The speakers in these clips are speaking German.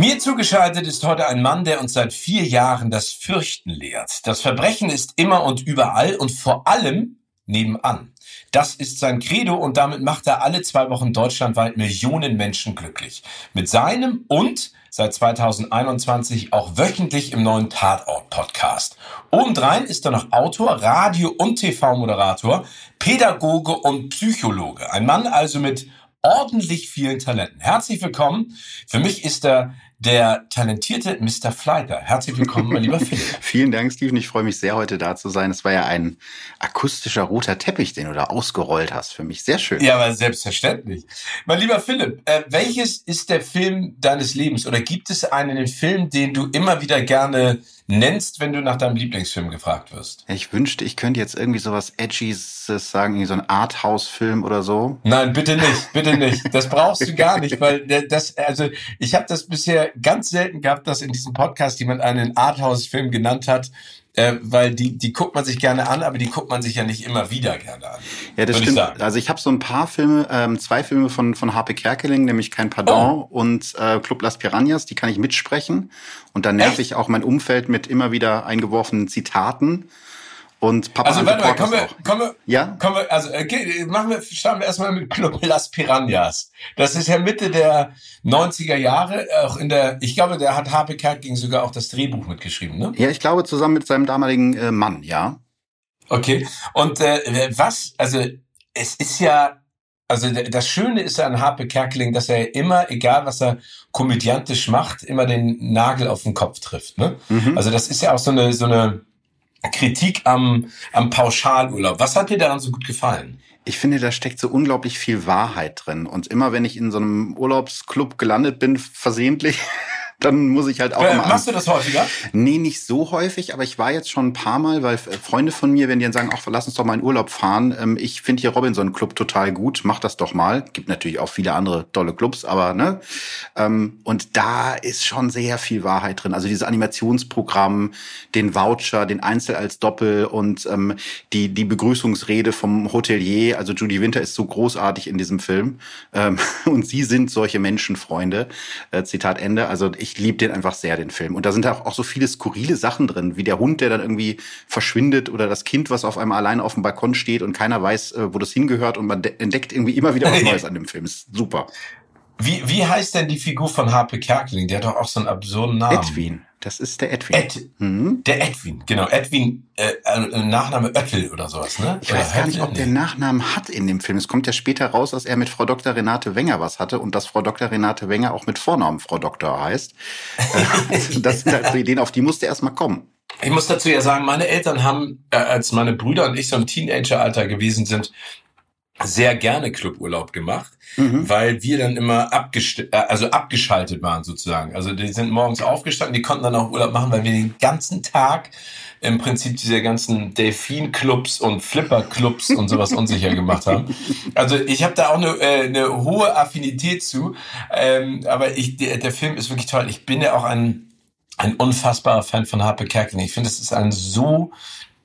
Mir zugeschaltet ist heute ein Mann, der uns seit vier Jahren das Fürchten lehrt. Das Verbrechen ist immer und überall und vor allem nebenan. Das ist sein Credo und damit macht er alle zwei Wochen deutschlandweit Millionen Menschen glücklich. Mit seinem und seit 2021 auch wöchentlich im neuen Tatort-Podcast. Obendrein ist er noch Autor, Radio- und TV-Moderator, Pädagoge und Psychologe. Ein Mann also mit ordentlich vielen Talenten. Herzlich willkommen. Für mich ist er der talentierte Mr. Fleiter. Herzlich willkommen, mein lieber Philipp. Vielen Dank, Steven. Ich freue mich sehr, heute da zu sein. Es war ja ein akustischer roter Teppich, den du da ausgerollt hast. Für mich sehr schön. Ja, aber selbstverständlich. Mein lieber Philipp, äh, welches ist der Film deines Lebens? Oder gibt es einen Film, den du immer wieder gerne nennst, wenn du nach deinem Lieblingsfilm gefragt wirst? Ich wünschte, ich könnte jetzt irgendwie sowas Edgys sagen, irgendwie so ein Arthouse-Film oder so. Nein, bitte nicht, bitte nicht. Das brauchst du gar nicht, weil das, also ich habe das bisher ganz selten gehabt, dass in diesem Podcast jemand einen Arthouse-Film genannt hat, äh, weil die, die guckt man sich gerne an, aber die guckt man sich ja nicht immer wieder gerne an. Ja, das stimmt. Ich also ich habe so ein paar Filme, ähm, zwei Filme von, von Harpe Kerkeling, nämlich Kein Pardon oh. und äh, Club Las Piranhas, die kann ich mitsprechen. Und da nerv ich auch mein Umfeld mit immer wieder eingeworfenen Zitaten. Und Papa Also warte mal, kommen wir, kommen wir, ja? kommen wir, also okay, machen wir, starten wir erstmal mit Club Las Piranhas. Das ist ja Mitte der 90er Jahre, auch in der, ich glaube, der hat Harpe Kerkeling sogar auch das Drehbuch mitgeschrieben, ne? Ja, ich glaube zusammen mit seinem damaligen äh, Mann, ja. Okay, und äh, was, also es ist ja, also das Schöne ist an Harpe Kerkeling, dass er immer, egal was er komödiantisch macht, immer den Nagel auf den Kopf trifft, ne? Mhm. Also das ist ja auch so eine, so eine, Kritik am, am Pauschalurlaub. Was hat dir daran so gut gefallen? Ich finde, da steckt so unglaublich viel Wahrheit drin. Und immer wenn ich in so einem Urlaubsclub gelandet bin, versehentlich, dann muss ich halt auch äh, mal. Machst du das häufiger? Nee, nicht so häufig, aber ich war jetzt schon ein paar Mal, weil Freunde von mir, wenn die dann sagen, ach, lass uns doch mal in Urlaub fahren, ähm, ich finde hier Robinson Club total gut, mach das doch mal. Gibt natürlich auch viele andere tolle Clubs, aber ne? Ähm, und da ist schon sehr viel Wahrheit drin. Also dieses Animationsprogramm, den Voucher, den Einzel als Doppel und ähm, die, die Begrüßungsrede vom Hotelier. Also Judy Winter ist so großartig in diesem Film. Und sie sind solche Menschenfreunde. Äh, Zitat Ende. Also ich ich liebe den einfach sehr, den Film. Und da sind auch, auch so viele skurrile Sachen drin, wie der Hund, der dann irgendwie verschwindet oder das Kind, was auf einmal allein auf dem Balkon steht und keiner weiß, äh, wo das hingehört und man entdeckt irgendwie immer wieder was Neues an dem Film. Ist super. Wie, wie heißt denn die Figur von Harpe Kerkeling? Der hat doch auch so einen absurden Namen. Edwin. Das ist der Edwin. Ed, mhm. Der Edwin, genau. Edwin, äh, äh, Nachname Oettel oder sowas, ne? Ich weiß gar nicht, ob der Nachnamen hat in dem Film. Es kommt ja später raus, dass er mit Frau Dr. Renate Wenger was hatte und dass Frau Dr. Renate Wenger auch mit Vornamen Frau Doktor heißt. Äh, das sind halt so Ideen, auf die musste erst mal kommen. Ich muss dazu ja sagen, meine Eltern haben, äh, als meine Brüder und ich so im Teenageralter gewesen sind, sehr gerne Cluburlaub gemacht, mhm. weil wir dann immer abgest äh, also abgeschaltet waren sozusagen. Also die sind morgens aufgestanden, die konnten dann auch Urlaub machen, weil wir den ganzen Tag im Prinzip diese ganzen Delfin-Clubs und Flipper-Clubs und sowas unsicher gemacht haben. Also ich habe da auch eine, äh, eine hohe Affinität zu, ähm, aber ich, der, der Film ist wirklich toll. Ich bin ja auch ein, ein unfassbarer Fan von Harpe Kerkeling. Ich finde, es ist ein so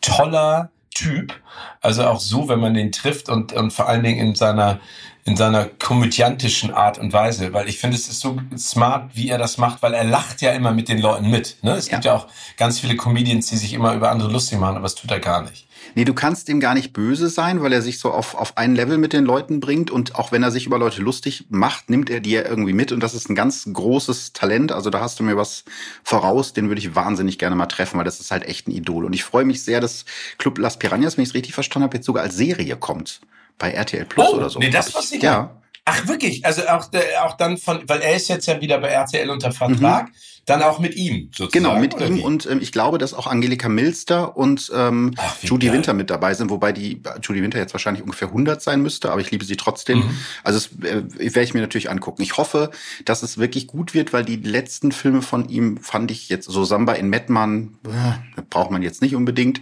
toller Typ. Also auch so, wenn man den trifft und, und vor allen Dingen in seiner, in seiner komödiantischen Art und Weise, weil ich finde, es ist so smart, wie er das macht, weil er lacht ja immer mit den Leuten mit. Ne? Es ja. gibt ja auch ganz viele Comedians, die sich immer über andere lustig machen, aber das tut er gar nicht. Nee, du kannst ihm gar nicht böse sein, weil er sich so auf, auf ein Level mit den Leuten bringt und auch wenn er sich über Leute lustig macht, nimmt er die ja irgendwie mit und das ist ein ganz großes Talent. Also da hast du mir was voraus, den würde ich wahnsinnig gerne mal treffen, weil das ist halt echt ein Idol. Und ich freue mich sehr, dass Club Las Piranhas, wenn ich es richtig verstanden habe, jetzt sogar als Serie kommt bei RTL Plus oh, oder so. Nee, das ich ja. Ach wirklich, also auch der, auch dann von, weil er ist jetzt ja wieder bei RTL unter Vertrag. Mhm. Dann auch mit ihm, sozusagen. Genau, mit ihm wie? und ähm, ich glaube, dass auch Angelika Milster und ähm, Ach, Judy geil. Winter mit dabei sind, wobei die Judy Winter jetzt wahrscheinlich ungefähr 100 sein müsste, aber ich liebe sie trotzdem. Mhm. Also das äh, werde ich mir natürlich angucken. Ich hoffe, dass es wirklich gut wird, weil die letzten Filme von ihm fand ich jetzt so Samba in Mettmann, äh, braucht man jetzt nicht unbedingt,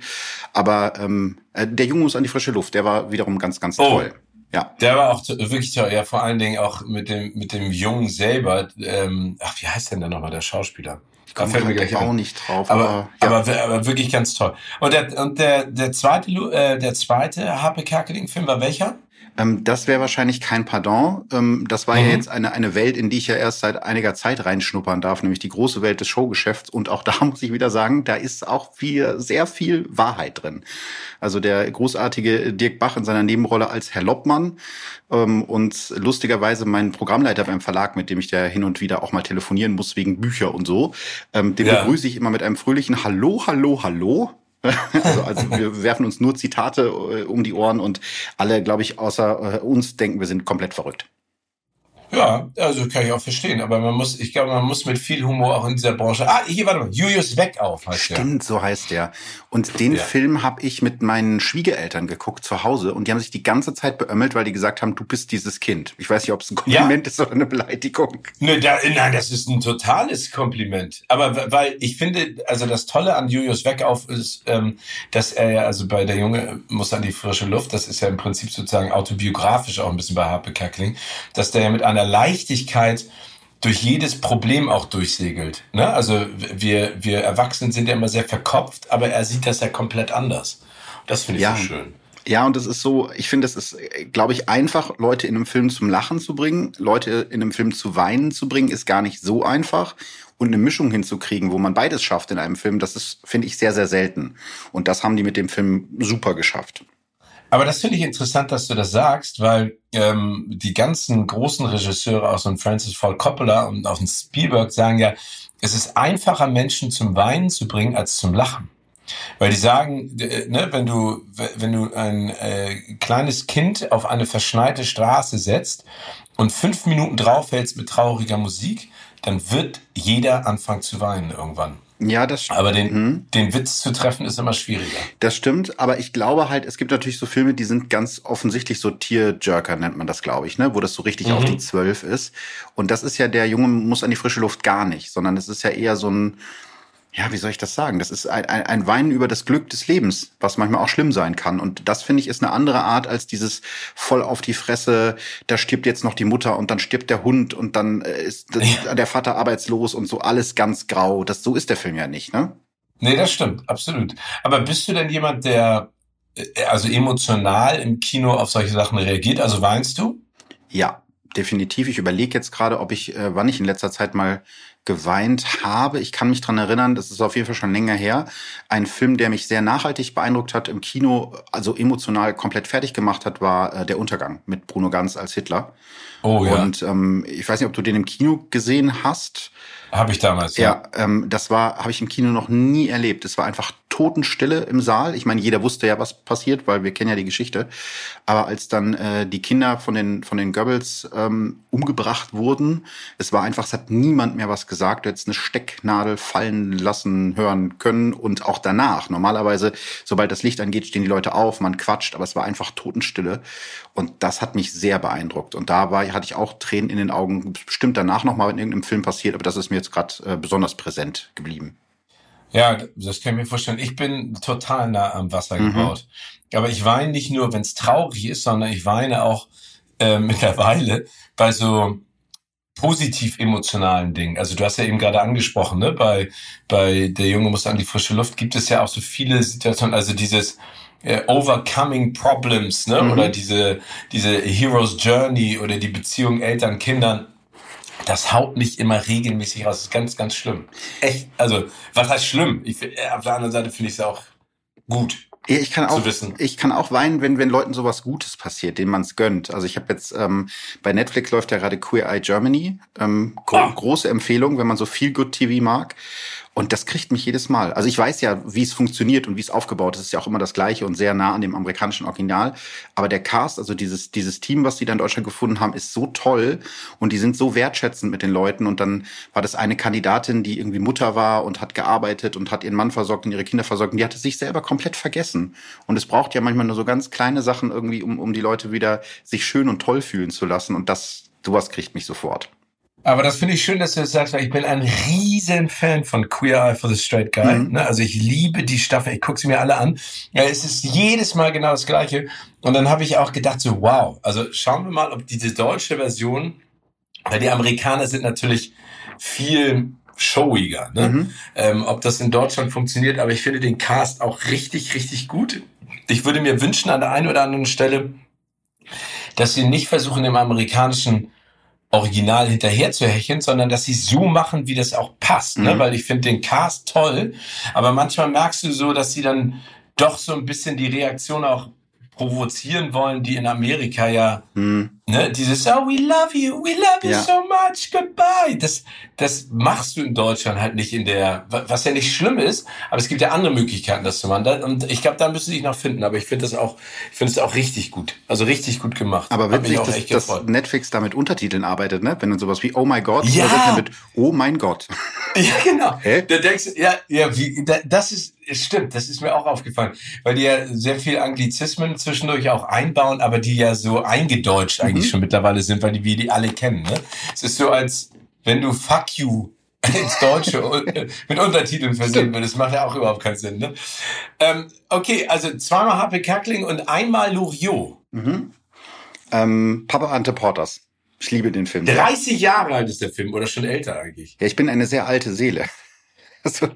aber ähm, äh, der Junge muss an die frische Luft, der war wiederum ganz, ganz oh. toll. Ja. Der war auch wirklich toll. Ja, vor allen Dingen auch mit dem, mit dem Jungen selber. Ähm, ach, wie heißt denn der nochmal, der Schauspieler? Da fällt mir gleich auch nicht drauf. Aber, aber, ja. aber, aber, wirklich ganz toll. Und der, und der, der zweite, äh, der zweite Harpe Kerkeling-Film war welcher? Ähm, das wäre wahrscheinlich kein Pardon. Ähm, das war mhm. ja jetzt eine, eine Welt, in die ich ja erst seit einiger Zeit reinschnuppern darf, nämlich die große Welt des Showgeschäfts. Und auch da muss ich wieder sagen, da ist auch viel, sehr viel Wahrheit drin. Also der großartige Dirk Bach in seiner Nebenrolle als Herr Loppmann ähm, und lustigerweise mein Programmleiter beim Verlag, mit dem ich da hin und wieder auch mal telefonieren muss wegen Bücher und so, ähm, den ja. begrüße ich immer mit einem fröhlichen Hallo, Hallo, Hallo. Also, also wir werfen uns nur Zitate äh, um die Ohren und alle, glaube ich, außer äh, uns denken, wir sind komplett verrückt. Ja, also kann ich auch verstehen. Aber man muss, ich glaube, man muss mit viel Humor auch in dieser Branche. Ah, hier, warte mal, Julius Weckauf heißt Stimmt, der. Stimmt, so heißt der. Und den ja. Film habe ich mit meinen Schwiegereltern geguckt zu Hause und die haben sich die ganze Zeit beömmelt, weil die gesagt haben, du bist dieses Kind. Ich weiß nicht, ob es ein Kompliment ja. ist oder eine Beleidigung. Ne, da, nein, das ist ein totales Kompliment. Aber weil ich finde, also das Tolle an Julius Weckauf ist, ähm, dass er ja, also bei der Junge muss an die frische Luft, das ist ja im Prinzip sozusagen autobiografisch auch ein bisschen bei Harpe Kerkeling, dass der ja mit einer einer Leichtigkeit durch jedes Problem auch durchsegelt. Ne? Also wir, wir Erwachsenen sind ja immer sehr verkopft, aber er sieht das ja komplett anders. Das finde ich ja. so schön. Ja, und es ist so, ich finde, es ist, glaube ich, einfach, Leute in einem Film zum Lachen zu bringen, Leute in einem Film zu weinen zu bringen, ist gar nicht so einfach. Und eine Mischung hinzukriegen, wo man beides schafft in einem Film, das ist, finde ich, sehr, sehr selten. Und das haben die mit dem Film super geschafft. Aber das finde ich interessant, dass du das sagst, weil ähm, die ganzen großen Regisseure, so ein Francis Ford Coppola und auch ein Spielberg sagen ja, es ist einfacher, Menschen zum Weinen zu bringen, als zum Lachen. Weil die sagen, äh, ne, wenn du, wenn du ein äh, kleines Kind auf eine verschneite Straße setzt und fünf Minuten draufhältst mit trauriger Musik, dann wird jeder anfangen zu weinen irgendwann. Ja, das stimmt. Aber den, mhm. den Witz zu treffen ist immer schwieriger. Das stimmt, aber ich glaube halt, es gibt natürlich so Filme, die sind ganz offensichtlich so Tierjerker, nennt man das, glaube ich, ne? Wo das so richtig mhm. auf die Zwölf ist. Und das ist ja, der Junge muss an die frische Luft gar nicht, sondern es ist ja eher so ein, ja, wie soll ich das sagen? Das ist ein, ein, ein Weinen über das Glück des Lebens, was manchmal auch schlimm sein kann. Und das finde ich ist eine andere Art als dieses voll auf die Fresse, da stirbt jetzt noch die Mutter und dann stirbt der Hund und dann äh, ist ja. der Vater arbeitslos und so alles ganz grau. Das, so ist der Film ja nicht, ne? Nee, das stimmt, absolut. Aber bist du denn jemand, der äh, also emotional im Kino auf solche Sachen reagiert? Also weinst du? Ja, definitiv. Ich überlege jetzt gerade, ob ich, äh, wann ich in letzter Zeit mal geweint habe. Ich kann mich dran erinnern, das ist auf jeden Fall schon länger her. Ein Film, der mich sehr nachhaltig beeindruckt hat, im Kino, also emotional komplett fertig gemacht hat, war äh, Der Untergang mit Bruno Ganz als Hitler. Oh ja. Und ähm, ich weiß nicht, ob du den im Kino gesehen hast. Habe ich damals, ja. Ja, ähm, das war, habe ich im Kino noch nie erlebt. Es war einfach Totenstille im Saal. Ich meine, jeder wusste ja, was passiert, weil wir kennen ja die Geschichte. Aber als dann äh, die Kinder von den von den Goebbels ähm, umgebracht wurden, es war einfach, es hat niemand mehr was gesagt. Du hättest eine Stecknadel fallen lassen hören können und auch danach. Normalerweise, sobald das Licht angeht, stehen die Leute auf, man quatscht, aber es war einfach Totenstille. Und das hat mich sehr beeindruckt. Und da war, hatte ich auch Tränen in den Augen. Bestimmt danach noch mal in irgendeinem Film passiert, aber das ist mir jetzt gerade äh, besonders präsent geblieben. Ja, das kann ich mir vorstellen. Ich bin total nah am Wasser mhm. gebaut. Aber ich weine nicht nur, wenn es traurig ist, sondern ich weine auch äh, mittlerweile bei so positiv emotionalen Dingen. Also du hast ja eben gerade angesprochen, ne? Bei bei der Junge muss an die frische Luft gibt es ja auch so viele Situationen. Also dieses äh, Overcoming Problems, ne? Mhm. Oder diese diese Hero's Journey oder die Beziehung Eltern Kindern das haut nicht immer regelmäßig raus. Das ist ganz, ganz schlimm. Echt, also, was heißt schlimm? Ich, äh, auf der anderen Seite finde ich es auch gut. Ja, ich kann auch, ich kann auch weinen, wenn wenn Leuten sowas Gutes passiert, denen man es gönnt. Also ich habe jetzt ähm, bei Netflix läuft ja gerade Queer Eye Germany, ähm, gro ah. große Empfehlung, wenn man so viel Good TV mag. Und das kriegt mich jedes Mal. Also ich weiß ja, wie es funktioniert und wie es aufgebaut ist. Es ist ja auch immer das Gleiche und sehr nah an dem amerikanischen Original. Aber der Cast, also dieses, dieses Team, was die da in Deutschland gefunden haben, ist so toll und die sind so wertschätzend mit den Leuten. Und dann war das eine Kandidatin, die irgendwie Mutter war und hat gearbeitet und hat ihren Mann versorgt und ihre Kinder versorgt. Und die hatte sich selber komplett vergessen. Und es braucht ja manchmal nur so ganz kleine Sachen irgendwie, um, um die Leute wieder sich schön und toll fühlen zu lassen. Und das, sowas kriegt mich sofort. Aber das finde ich schön, dass du das sagst, weil ich bin ein riesen Fan von Queer Eye for the Straight Guy. Mhm. Ne? Also ich liebe die Staffel, ich gucke sie mir alle an. Ja, es ist jedes Mal genau das Gleiche. Und dann habe ich auch gedacht, so wow, also schauen wir mal, ob diese deutsche Version, weil die Amerikaner sind natürlich viel showiger, ne? Mhm. Ähm, ob das in Deutschland funktioniert, aber ich finde den Cast auch richtig, richtig gut. Ich würde mir wünschen an der einen oder anderen Stelle, dass sie nicht versuchen, im amerikanischen Original hinterher zu hecheln, sondern dass sie so machen, wie das auch passt. Ne? Mhm. Ne? Weil ich finde den Cast toll, aber manchmal merkst du so, dass sie dann doch so ein bisschen die Reaktion auch provozieren wollen, die in Amerika ja, hm. Ne, dieses Oh, we love you, we love you ja. so much, goodbye. Das, das machst du in Deutschland halt nicht in der, was ja nicht schlimm ist, aber es gibt ja andere Möglichkeiten, das zu machen. Und ich glaube, da müssen sie sich noch finden. Aber ich finde das auch, ich finde es auch richtig gut. Also richtig gut gemacht. Aber witzig, dass, dass Netflix da mit Untertiteln arbeitet, ne? Wenn dann sowas wie Oh my God ja. mit Oh mein Gott. Ja, genau. Hä? Da denkst du, ja, ja, wie, da, das ist, stimmt, das ist mir auch aufgefallen, weil die ja sehr viel Anglizismen zwischendurch auch einbauen, aber die ja so eingedeutscht eigentlich mhm. schon mittlerweile sind, weil die wir die alle kennen. Ne? Es ist so, als wenn du Fuck you ins Deutsche mit Untertiteln versehen würdest. Macht ja auch überhaupt keinen Sinn. Ne? Ähm, okay, also zweimal Happy Kackling und einmal Loriot. Mhm. Ähm, Papa Ante Porters. Ich liebe den Film. 30 Jahre alt ist der Film oder schon älter eigentlich. Ja, ich bin eine sehr alte Seele. Also,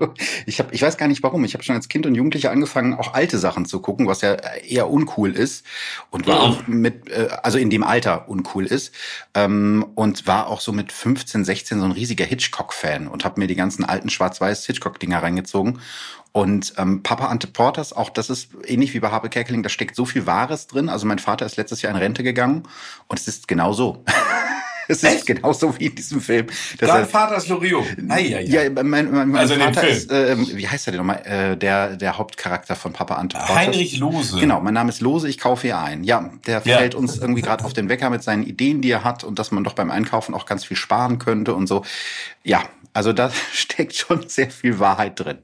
ich habe, ich weiß gar nicht warum. Ich habe schon als Kind und Jugendlicher angefangen, auch alte Sachen zu gucken, was ja eher uncool ist und war auch mit, äh, also in dem Alter uncool ist ähm, und war auch so mit 15, 16 so ein riesiger Hitchcock-Fan und habe mir die ganzen alten Schwarz-Weiß Hitchcock-Dinger reingezogen. Und ähm, Papa Ante Porters, auch das ist ähnlich wie bei Habe Kerkeling, da steckt so viel Wahres drin. Also mein Vater ist letztes Jahr in Rente gegangen und es ist genau so. Es ist Echt? genauso wie in diesem Film. Dein Vater ist Loriot. Ah, ja, ja. ja mein, mein, mein also Vater ist, äh, wie heißt er denn nochmal? Äh, der, der Hauptcharakter von Papa Ante Heinrich Lose. Genau, mein Name ist Lose, ich kaufe hier ein. Ja, der ja. fällt uns irgendwie gerade auf den Wecker mit seinen Ideen, die er hat und dass man doch beim Einkaufen auch ganz viel sparen könnte und so. Ja, also da steckt schon sehr viel Wahrheit drin.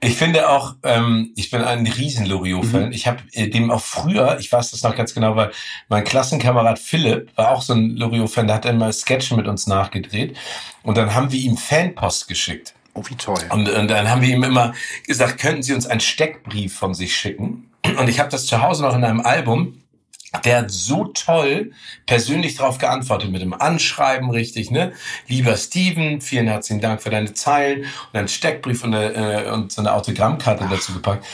Ich finde auch, ähm, ich bin ein riesen Loriot-Fan. Mhm. Ich habe äh, dem auch früher, ich weiß das noch ganz genau, weil mein Klassenkamerad Philipp war auch so ein Loriot-Fan, der hat dann mal Sketche mit uns nachgedreht. Und dann haben wir ihm Fanpost geschickt. Oh, wie toll. Und, und dann haben wir ihm immer gesagt, könnten Sie uns einen Steckbrief von sich schicken? Und ich habe das zu Hause noch in einem Album der hat so toll persönlich darauf geantwortet mit dem Anschreiben richtig, ne? Lieber Steven, vielen herzlichen Dank für deine Zeilen und einen Steckbrief und, eine, äh, und so eine Autogrammkarte Ach. dazu gepackt.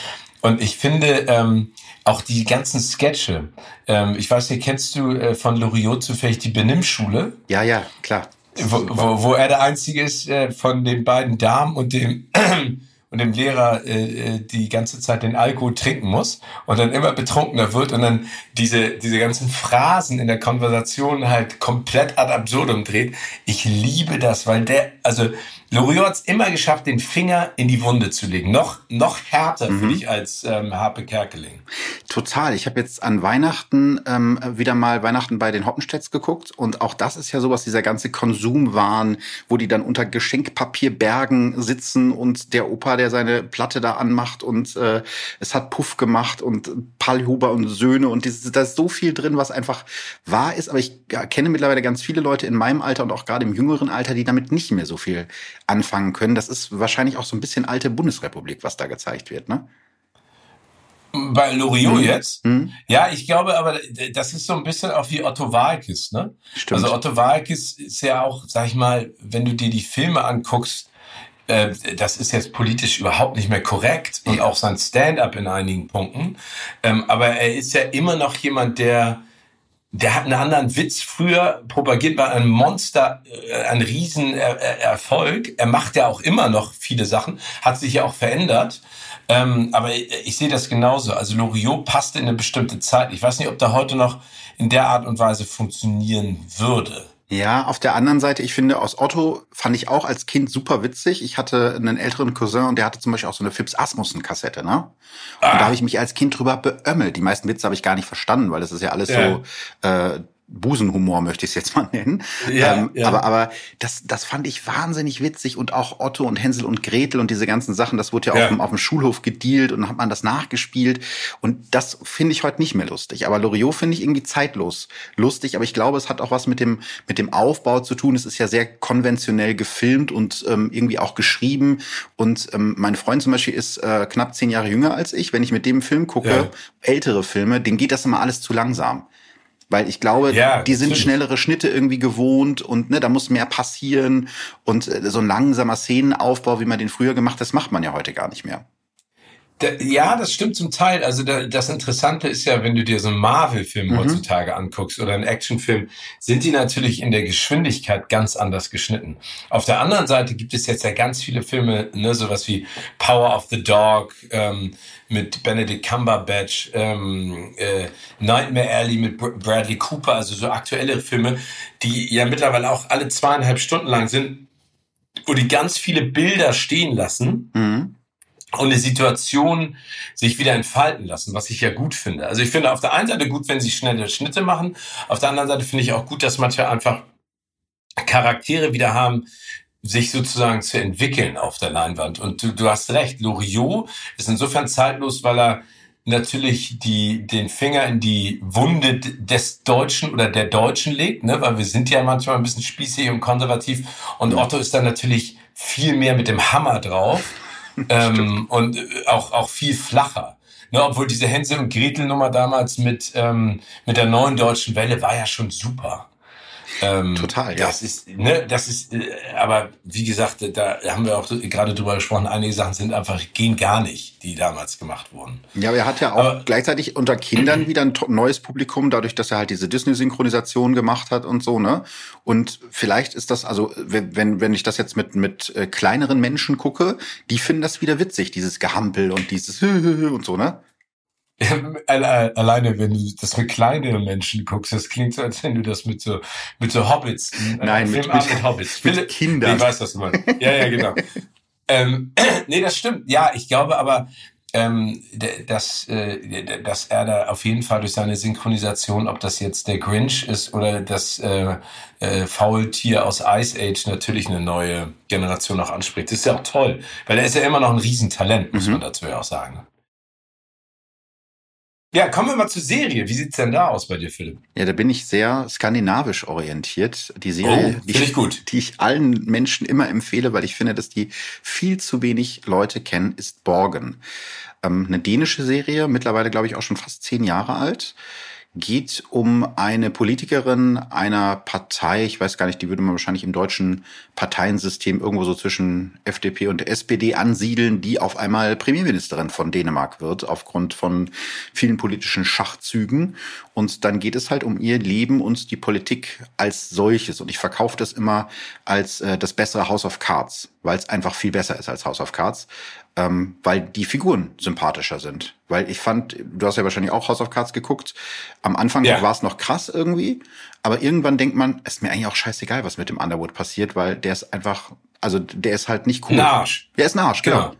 Und ich finde ähm, auch die ganzen Sketche. Ähm, ich weiß nicht, kennst du äh, von Loriot zufällig die Benimmschule? Ja, ja, klar. Wo, wo, wo er der Einzige ist äh, von den beiden Damen und dem und dem Lehrer äh, äh, die ganze Zeit den Alkohol trinken muss und dann immer betrunkener wird und dann diese, diese ganzen Phrasen in der Konversation halt komplett ad absurdum dreht. Ich liebe das, weil der, also Loriot hat es immer geschafft, den Finger in die Wunde zu legen. Noch, noch härter, mhm. finde ich, als ähm, Harpe Kerkeling. Total. Ich habe jetzt an Weihnachten ähm, wieder mal Weihnachten bei den Hoppenstedts geguckt. Und auch das ist ja sowas, dieser ganze Konsumwahn, wo die dann unter Geschenkpapierbergen sitzen und der Opa, der seine Platte da anmacht und äh, es hat Puff gemacht und Pallhuber und Söhne und dieses, da ist so viel drin, was einfach wahr ist. Aber ich ja, kenne mittlerweile ganz viele Leute in meinem Alter und auch gerade im jüngeren Alter, die damit nicht mehr so viel anfangen können. Das ist wahrscheinlich auch so ein bisschen alte Bundesrepublik, was da gezeigt wird, ne? Bei Loriot mhm. jetzt? Mhm. Ja, ich glaube, aber das ist so ein bisschen auch wie Otto Walkes, ne? Stimmt. Also Otto Walkes ist ja auch, sag ich mal, wenn du dir die Filme anguckst, äh, das ist jetzt politisch überhaupt nicht mehr korrekt und auch sein Stand-up in einigen Punkten. Ähm, aber er ist ja immer noch jemand, der der hat einen anderen Witz. Früher propagiert war ein Monster, äh, ein Riesenerfolg. Er macht ja auch immer noch viele Sachen, hat sich ja auch verändert. Ähm, aber ich, sehe das genauso. Also Loriot passte in eine bestimmte Zeit. Ich weiß nicht, ob da heute noch in der Art und Weise funktionieren würde. Ja, auf der anderen Seite, ich finde, aus Otto fand ich auch als Kind super witzig. Ich hatte einen älteren Cousin und der hatte zum Beispiel auch so eine Fips Asmussen-Kassette, ne? Und ah. da habe ich mich als Kind drüber beömmelt. Die meisten Witze habe ich gar nicht verstanden, weil das ist ja alles ja. so äh, Busenhumor möchte ich es jetzt mal nennen. Ja, ähm, ja. Aber, aber das, das fand ich wahnsinnig witzig und auch Otto und Hänsel und Gretel und diese ganzen Sachen, das wurde ja, ja. Auf, dem, auf dem Schulhof gedealt und dann hat man das nachgespielt und das finde ich heute nicht mehr lustig. Aber Loriot finde ich irgendwie zeitlos lustig, aber ich glaube, es hat auch was mit dem, mit dem Aufbau zu tun. Es ist ja sehr konventionell gefilmt und ähm, irgendwie auch geschrieben und ähm, mein Freund zum Beispiel ist äh, knapp zehn Jahre jünger als ich. Wenn ich mit dem Film gucke, ältere Filme, denen geht das immer alles zu langsam. Weil ich glaube, ja, die sind natürlich. schnellere Schnitte irgendwie gewohnt und ne, da muss mehr passieren. Und äh, so ein langsamer Szenenaufbau, wie man den früher gemacht hat, das macht man ja heute gar nicht mehr. Ja, das stimmt zum Teil. Also das Interessante ist ja, wenn du dir so einen Marvel-Film mhm. heutzutage anguckst oder einen Actionfilm, sind die natürlich in der Geschwindigkeit ganz anders geschnitten. Auf der anderen Seite gibt es jetzt ja ganz viele Filme, ne, sowas wie Power of the Dog ähm, mit Benedict Cumberbatch, ähm, äh, Nightmare Alley mit Bradley Cooper, also so aktuelle Filme, die ja mittlerweile auch alle zweieinhalb Stunden lang sind, wo die ganz viele Bilder stehen lassen. Mhm und eine Situation sich wieder entfalten lassen, was ich ja gut finde. Also ich finde auf der einen Seite gut, wenn sie schnelle Schnitte machen, auf der anderen Seite finde ich auch gut, dass manche einfach Charaktere wieder haben, sich sozusagen zu entwickeln auf der Leinwand. Und du, du hast recht, Loriot ist insofern zeitlos, weil er natürlich die, den Finger in die Wunde des Deutschen oder der Deutschen legt, ne? weil wir sind ja manchmal ein bisschen spießig und konservativ. Und Otto ist dann natürlich viel mehr mit dem Hammer drauf ähm, und äh, auch, auch viel flacher. Ne, obwohl diese Hänsel und Gretel Nummer damals mit, ähm, mit der neuen deutschen Welle war ja schon super. Ähm, Total, ja. Das ist, ne, das ist, äh, aber wie gesagt, da haben wir auch gerade drüber gesprochen, einige Sachen sind einfach, gehen gar nicht, die damals gemacht wurden. Ja, aber er hat ja auch aber, gleichzeitig unter Kindern wieder ein neues Publikum, dadurch, dass er halt diese Disney-Synchronisation gemacht hat und so, ne? Und vielleicht ist das, also, wenn, wenn ich das jetzt mit, mit äh, kleineren Menschen gucke, die finden das wieder witzig, dieses Gehampel und dieses und so, ne? Alleine, wenn du das mit kleinen Menschen guckst, das klingt so, als wenn du das mit so, mit so Hobbits, äh, Nein, mit, mit, mit Hobbits. Mit Kindern. Ich weiß, was du meinst. Ja, ja, genau. ähm, nee, das stimmt. Ja, ich glaube aber, ähm, dass, äh, dass er da auf jeden Fall durch seine Synchronisation, ob das jetzt der Grinch ist oder das äh, äh, Faultier aus Ice Age, natürlich eine neue Generation auch anspricht. Das ist ja auch toll, weil er ist ja immer noch ein Riesentalent, muss mhm. man dazu ja auch sagen. Ja, kommen wir mal zur Serie. Wie sieht's denn da aus bei dir, Philipp? Ja, da bin ich sehr skandinavisch orientiert. Die Serie, oh, die, ich gut. die ich allen Menschen immer empfehle, weil ich finde, dass die viel zu wenig Leute kennen, ist Borgen. Ähm, eine dänische Serie, mittlerweile glaube ich auch schon fast zehn Jahre alt geht um eine Politikerin einer Partei, ich weiß gar nicht, die würde man wahrscheinlich im deutschen Parteiensystem irgendwo so zwischen FDP und SPD ansiedeln, die auf einmal Premierministerin von Dänemark wird, aufgrund von vielen politischen Schachzügen. Und dann geht es halt um ihr Leben und die Politik als solches. Und ich verkaufe das immer als äh, das bessere House of Cards, weil es einfach viel besser ist als House of Cards ähm, weil die Figuren sympathischer sind. Weil ich fand, du hast ja wahrscheinlich auch House of Cards geguckt. Am Anfang ja. war es noch krass irgendwie, aber irgendwann denkt man, es ist mir eigentlich auch scheißegal, was mit dem Underwood passiert, weil der ist einfach, also der ist halt nicht cool. Ein Arsch. Der ist ein Arsch, genau. genau.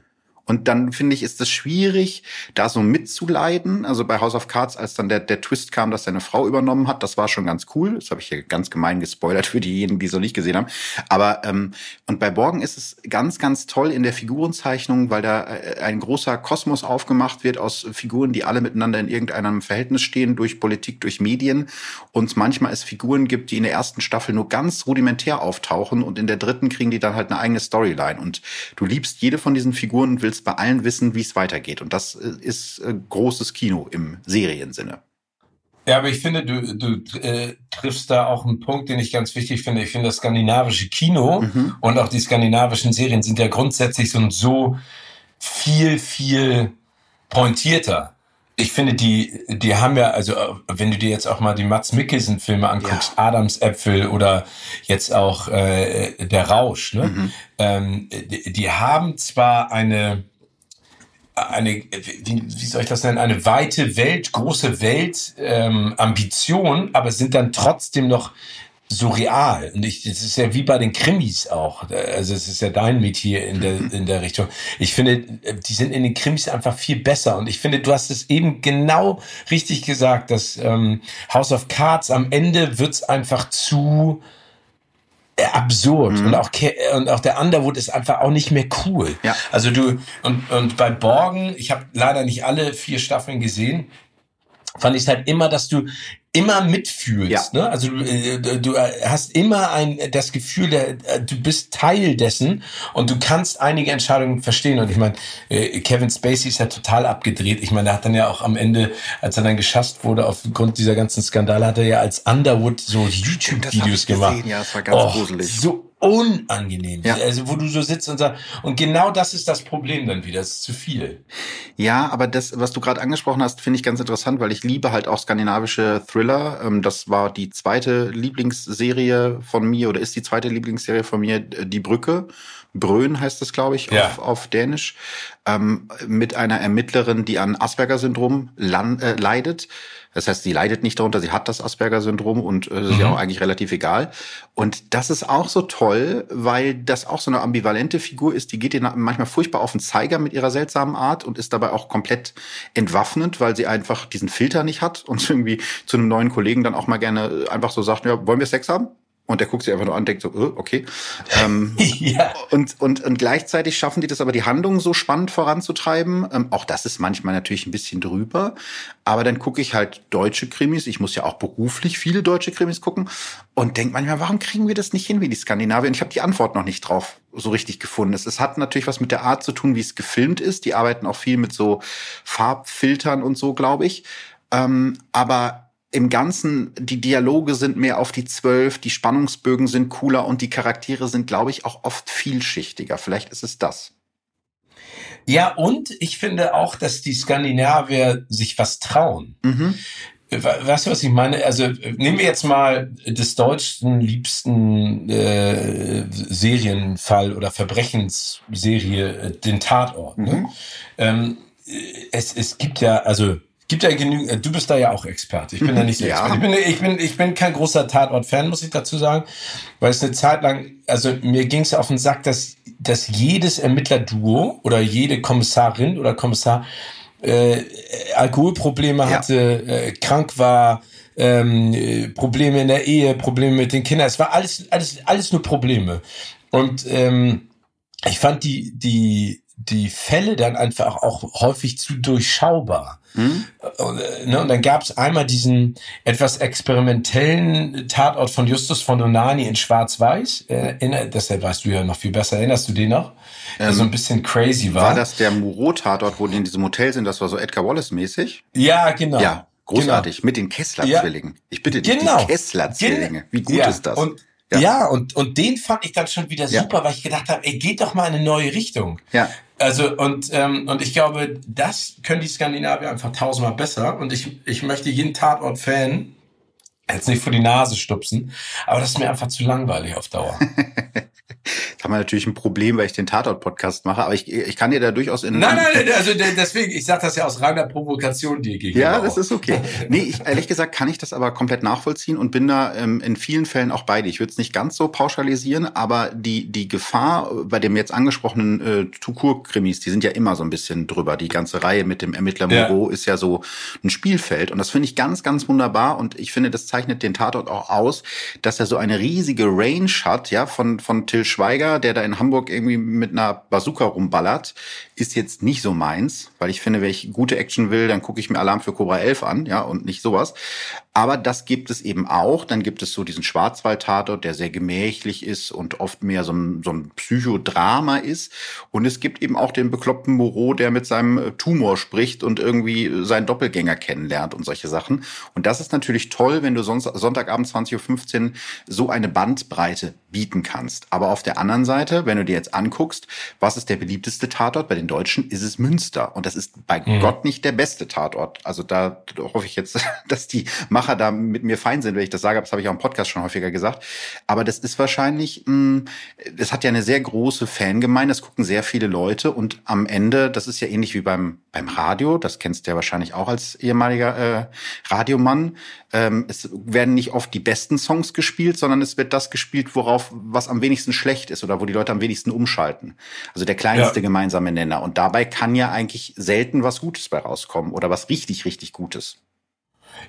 Und dann finde ich, ist es schwierig, da so mitzuleiden. Also bei House of Cards, als dann der, der Twist kam, dass seine Frau übernommen hat, das war schon ganz cool. Das habe ich hier ganz gemein gespoilert für diejenigen, die es noch nicht gesehen haben. Aber ähm, und bei Borgen ist es ganz, ganz toll in der Figurenzeichnung, weil da äh, ein großer Kosmos aufgemacht wird aus Figuren, die alle miteinander in irgendeinem Verhältnis stehen, durch Politik, durch Medien. Und manchmal es Figuren gibt, die in der ersten Staffel nur ganz rudimentär auftauchen und in der dritten kriegen die dann halt eine eigene Storyline. Und du liebst jede von diesen Figuren und willst willst bei allen wissen, wie es weitergeht. Und das äh, ist äh, großes Kino im Seriensinne. Ja, aber ich finde, du, du äh, triffst da auch einen Punkt, den ich ganz wichtig finde. Ich finde, das skandinavische Kino mhm. und auch die skandinavischen Serien sind ja grundsätzlich so, so viel, viel pointierter. Ich finde, die, die haben ja, also wenn du dir jetzt auch mal die Mats Mikkelsen-Filme anguckst, ja. Adams Äpfel oder jetzt auch äh, Der Rausch, ne? Mhm. Ähm, die, die haben zwar eine, eine, wie, wie soll ich das nennen, eine weite Welt, große Welt, ähm, Ambition, aber sind dann trotzdem noch so real. Und ich, das ist ja wie bei den Krimis auch. Also es ist ja dein Metier in der, in der Richtung. Ich finde, die sind in den Krimis einfach viel besser. Und ich finde, du hast es eben genau richtig gesagt, dass ähm, House of Cards am Ende wird's einfach zu äh, absurd mhm. und auch und auch der Underwood ist einfach auch nicht mehr cool. Ja. Also du und und bei Borgen, ich habe leider nicht alle vier Staffeln gesehen, fand ich halt immer, dass du immer mitfühlst. Ja. Ne? Also du, äh, du hast immer ein das Gefühl, der, äh, du bist Teil dessen und du kannst einige Entscheidungen verstehen. Und ich meine, äh, Kevin Spacey ist ja total abgedreht. Ich meine, er hat dann ja auch am Ende, als er dann geschasst wurde aufgrund dieser ganzen Skandale, hat er ja als Underwood so YouTube-Videos gemacht. Ja, das war ganz oh, gruselig. So unangenehm. Ja. Also wo du so sitzt und sagst, und genau das ist das Problem dann wieder, es ist zu viel. Ja, aber das, was du gerade angesprochen hast, finde ich ganz interessant, weil ich liebe halt auch skandinavische Thriller. Ähm, das war die zweite Lieblingsserie von mir oder ist die zweite Lieblingsserie von mir, Die Brücke. Brön heißt das, glaube ich, ja. auf, auf Dänisch, ähm, mit einer Ermittlerin, die an Asperger-Syndrom äh, leidet das heißt, sie leidet nicht darunter, sie hat das Asperger-Syndrom und äh, ist ja mhm. auch eigentlich relativ egal. Und das ist auch so toll, weil das auch so eine ambivalente Figur ist, die geht ihr manchmal furchtbar auf den Zeiger mit ihrer seltsamen Art und ist dabei auch komplett entwaffnend, weil sie einfach diesen Filter nicht hat und irgendwie zu einem neuen Kollegen dann auch mal gerne einfach so sagt, ja, wollen wir Sex haben? Und der guckt sich einfach nur an und denkt so, oh, okay. Ähm, ja. und, und, und gleichzeitig schaffen die das aber, die Handlung so spannend voranzutreiben. Ähm, auch das ist manchmal natürlich ein bisschen drüber. Aber dann gucke ich halt deutsche Krimis. Ich muss ja auch beruflich viele deutsche Krimis gucken. Und denke manchmal, warum kriegen wir das nicht hin wie die Skandinavier? Und ich habe die Antwort noch nicht drauf so richtig gefunden. Es, es hat natürlich was mit der Art zu tun, wie es gefilmt ist. Die arbeiten auch viel mit so Farbfiltern und so, glaube ich. Ähm, aber im Ganzen, die Dialoge sind mehr auf die zwölf, die Spannungsbögen sind cooler und die Charaktere sind, glaube ich, auch oft vielschichtiger. Vielleicht ist es das. Ja, und ich finde auch, dass die Skandinavier sich was trauen. Mhm. Weißt du, was ich meine? Also nehmen wir jetzt mal des deutschen liebsten äh, Serienfall oder Verbrechensserie, äh, den Tatort. Ne? Mhm. Ähm, es, es gibt ja, also gibt ja genügend, äh, du bist da ja auch Experte. Ich bin da nicht so ja. Experte. Ich bin, ich bin, ich bin kein großer Tatort-Fan, muss ich dazu sagen, weil es eine Zeit lang, also mir ging es auf den Sack, dass, dass jedes Ermittlerduo oder jede Kommissarin oder Kommissar äh, Alkoholprobleme hatte, ja. äh, krank war, ähm, Probleme in der Ehe, Probleme mit den Kindern. Es war alles, alles, alles nur Probleme. Und ähm, ich fand die, die die Fälle dann einfach auch häufig zu durchschaubar. Mhm. Und, äh, ne, und dann gab es einmal diesen etwas experimentellen Tatort von Justus von Donani in Schwarz-Weiß. Äh, deshalb weißt du ja noch viel besser. Erinnerst du den noch? Der ähm, so ein bisschen crazy war. War das der Muro-Tatort, wo die in diesem Hotel sind? Das war so Edgar Wallace-mäßig? Ja, genau. Ja, großartig. Genau. Mit den Kessler-Zwillingen. Ja. Ich bitte dich, genau. die Kessler-Zwillinge. Wie gut ja. ist das? Und ja. ja, und, und den fand ich dann schon wieder super, ja. weil ich gedacht habe, ey, geht doch mal in eine neue Richtung. Ja. Also, und, ähm, und ich glaube, das können die Skandinavier einfach tausendmal besser. Und ich, ich möchte jeden Tatort-Fan jetzt nicht vor die Nase stupsen, aber das ist mir einfach zu langweilig auf Dauer. Jetzt haben wir natürlich ein Problem, weil ich den Tatort-Podcast mache, aber ich, ich kann dir da durchaus in... Nein, nein, also deswegen, ich sage das ja aus reiner Provokation dir gegenüber. Ja, das auch. ist okay. Nee, ich, ehrlich gesagt kann ich das aber komplett nachvollziehen und bin da ähm, in vielen Fällen auch bei dir. Ich würde es nicht ganz so pauschalisieren, aber die, die Gefahr bei dem jetzt angesprochenen äh, Tukur-Krimis, die sind ja immer so ein bisschen drüber. Die ganze Reihe mit dem Ermittler Moreau ja. ist ja so ein Spielfeld und das finde ich ganz, ganz wunderbar und ich finde, das zeichnet den Tatort auch aus, dass er so eine riesige Range hat, ja, von, von Till Schweiger, der da in Hamburg irgendwie mit einer Bazooka rumballert, ist jetzt nicht so meins, weil ich finde, wenn ich gute Action will, dann gucke ich mir Alarm für Cobra 11 an, ja, und nicht sowas. Aber das gibt es eben auch. Dann gibt es so diesen Schwarzwald-Tatort, der sehr gemächlich ist und oft mehr so ein, so ein Psychodrama ist. Und es gibt eben auch den bekloppten Moreau, der mit seinem äh, Tumor spricht und irgendwie seinen Doppelgänger kennenlernt und solche Sachen. Und das ist natürlich toll, wenn du sonst Sonntagabend 20.15 Uhr so eine Bandbreite bieten kannst. Aber auf der anderen Seite, wenn du dir jetzt anguckst, was ist der beliebteste Tatort bei den Deutschen, ist es Münster. Und das ist bei mhm. Gott nicht der beste Tatort. Also da hoffe ich jetzt, dass die Macher da mit mir fein sind, wenn ich das sage. Das habe ich auch im Podcast schon häufiger gesagt. Aber das ist wahrscheinlich, mh, das hat ja eine sehr große Fangemeinde. Das gucken sehr viele Leute. Und am Ende, das ist ja ähnlich wie beim, beim Radio. Das kennst du ja wahrscheinlich auch als ehemaliger äh, Radiomann. Ähm, es werden nicht oft die besten Songs gespielt, sondern es wird das gespielt, worauf was am wenigsten schlecht ist oder wo die Leute am wenigsten umschalten. Also der kleinste ja. gemeinsame Nenner. Und dabei kann ja eigentlich selten was Gutes bei rauskommen oder was richtig, richtig Gutes.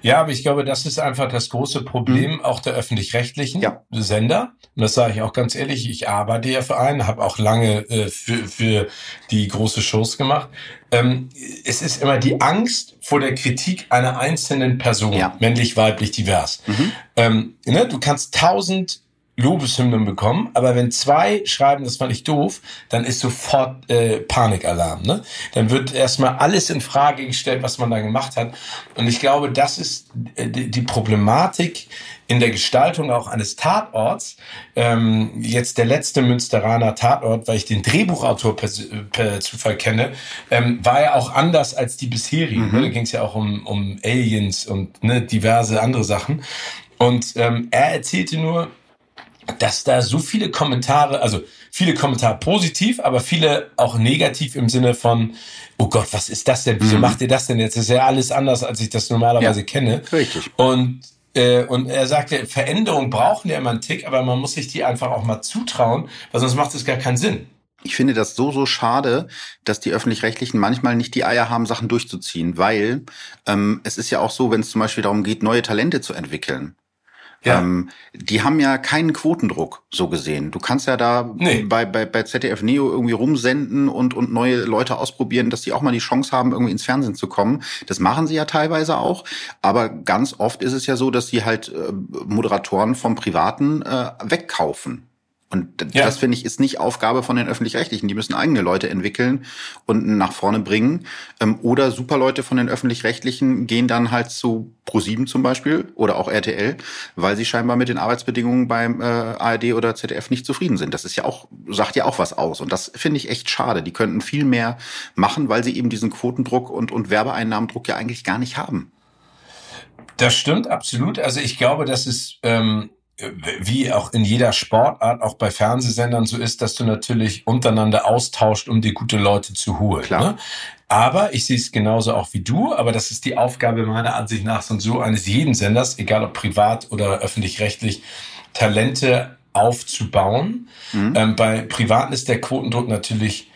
Ja, aber ich glaube, das ist einfach das große Problem mhm. auch der öffentlich-rechtlichen ja. Sender. Und das sage ich auch ganz ehrlich, ich arbeite ja für einen, habe auch lange äh, für, für die große Shows gemacht. Ähm, es ist immer die Angst vor der Kritik einer einzelnen Person, ja. männlich, weiblich, divers. Mhm. Ähm, ne, du kannst tausend Lobeshymnen bekommen, aber wenn zwei schreiben, das fand ich doof, dann ist sofort äh, Panikalarm. Ne? Dann wird erstmal alles in Frage gestellt, was man da gemacht hat. Und ich glaube, das ist äh, die Problematik in der Gestaltung auch eines Tatorts. Ähm, jetzt der letzte Münsteraner Tatort, weil ich den Drehbuchautor per, per Zufall kenne, ähm, war ja auch anders als die bisherigen. Mhm. Ne? Da ging es ja auch um, um Aliens und ne, diverse andere Sachen. Und ähm, er erzählte nur, dass da so viele Kommentare, also viele Kommentare positiv, aber viele auch negativ im Sinne von, oh Gott, was ist das denn? Wieso mhm. macht ihr das denn jetzt? Das ist ja alles anders, als ich das normalerweise ja, kenne. Richtig. Und äh, und er sagte, Veränderungen brauchen ja immer einen Tick, aber man muss sich die einfach auch mal zutrauen, weil sonst macht es gar keinen Sinn. Ich finde das so, so schade, dass die Öffentlich-Rechtlichen manchmal nicht die Eier haben, Sachen durchzuziehen, weil ähm, es ist ja auch so, wenn es zum Beispiel darum geht, neue Talente zu entwickeln. Ja. Ähm, die haben ja keinen Quotendruck so gesehen. Du kannst ja da nee. bei, bei, bei ZDF Neo irgendwie rumsenden und, und neue Leute ausprobieren, dass die auch mal die Chance haben, irgendwie ins Fernsehen zu kommen. Das machen sie ja teilweise auch. Aber ganz oft ist es ja so, dass sie halt äh, Moderatoren vom Privaten äh, wegkaufen. Und ja. das finde ich ist nicht Aufgabe von den öffentlich-rechtlichen. Die müssen eigene Leute entwickeln und nach vorne bringen. Ähm, oder Superleute von den öffentlich-rechtlichen gehen dann halt zu Pro7 zum Beispiel oder auch RTL, weil sie scheinbar mit den Arbeitsbedingungen beim äh, ARD oder ZDF nicht zufrieden sind. Das ist ja auch, sagt ja auch was aus. Und das finde ich echt schade. Die könnten viel mehr machen, weil sie eben diesen Quotendruck und, und Werbeeinnahmendruck ja eigentlich gar nicht haben. Das stimmt absolut. Also ich glaube, dass es ähm, wie auch in jeder Sportart, auch bei Fernsehsendern so ist, dass du natürlich untereinander austauscht, um dir gute Leute zu holen. Klar. Ne? Aber ich sehe es genauso auch wie du, aber das ist die Aufgabe meiner Ansicht nach und so eines jeden Senders, egal ob privat oder öffentlich-rechtlich, Talente aufzubauen. Mhm. Ähm, bei Privaten ist der Quotendruck natürlich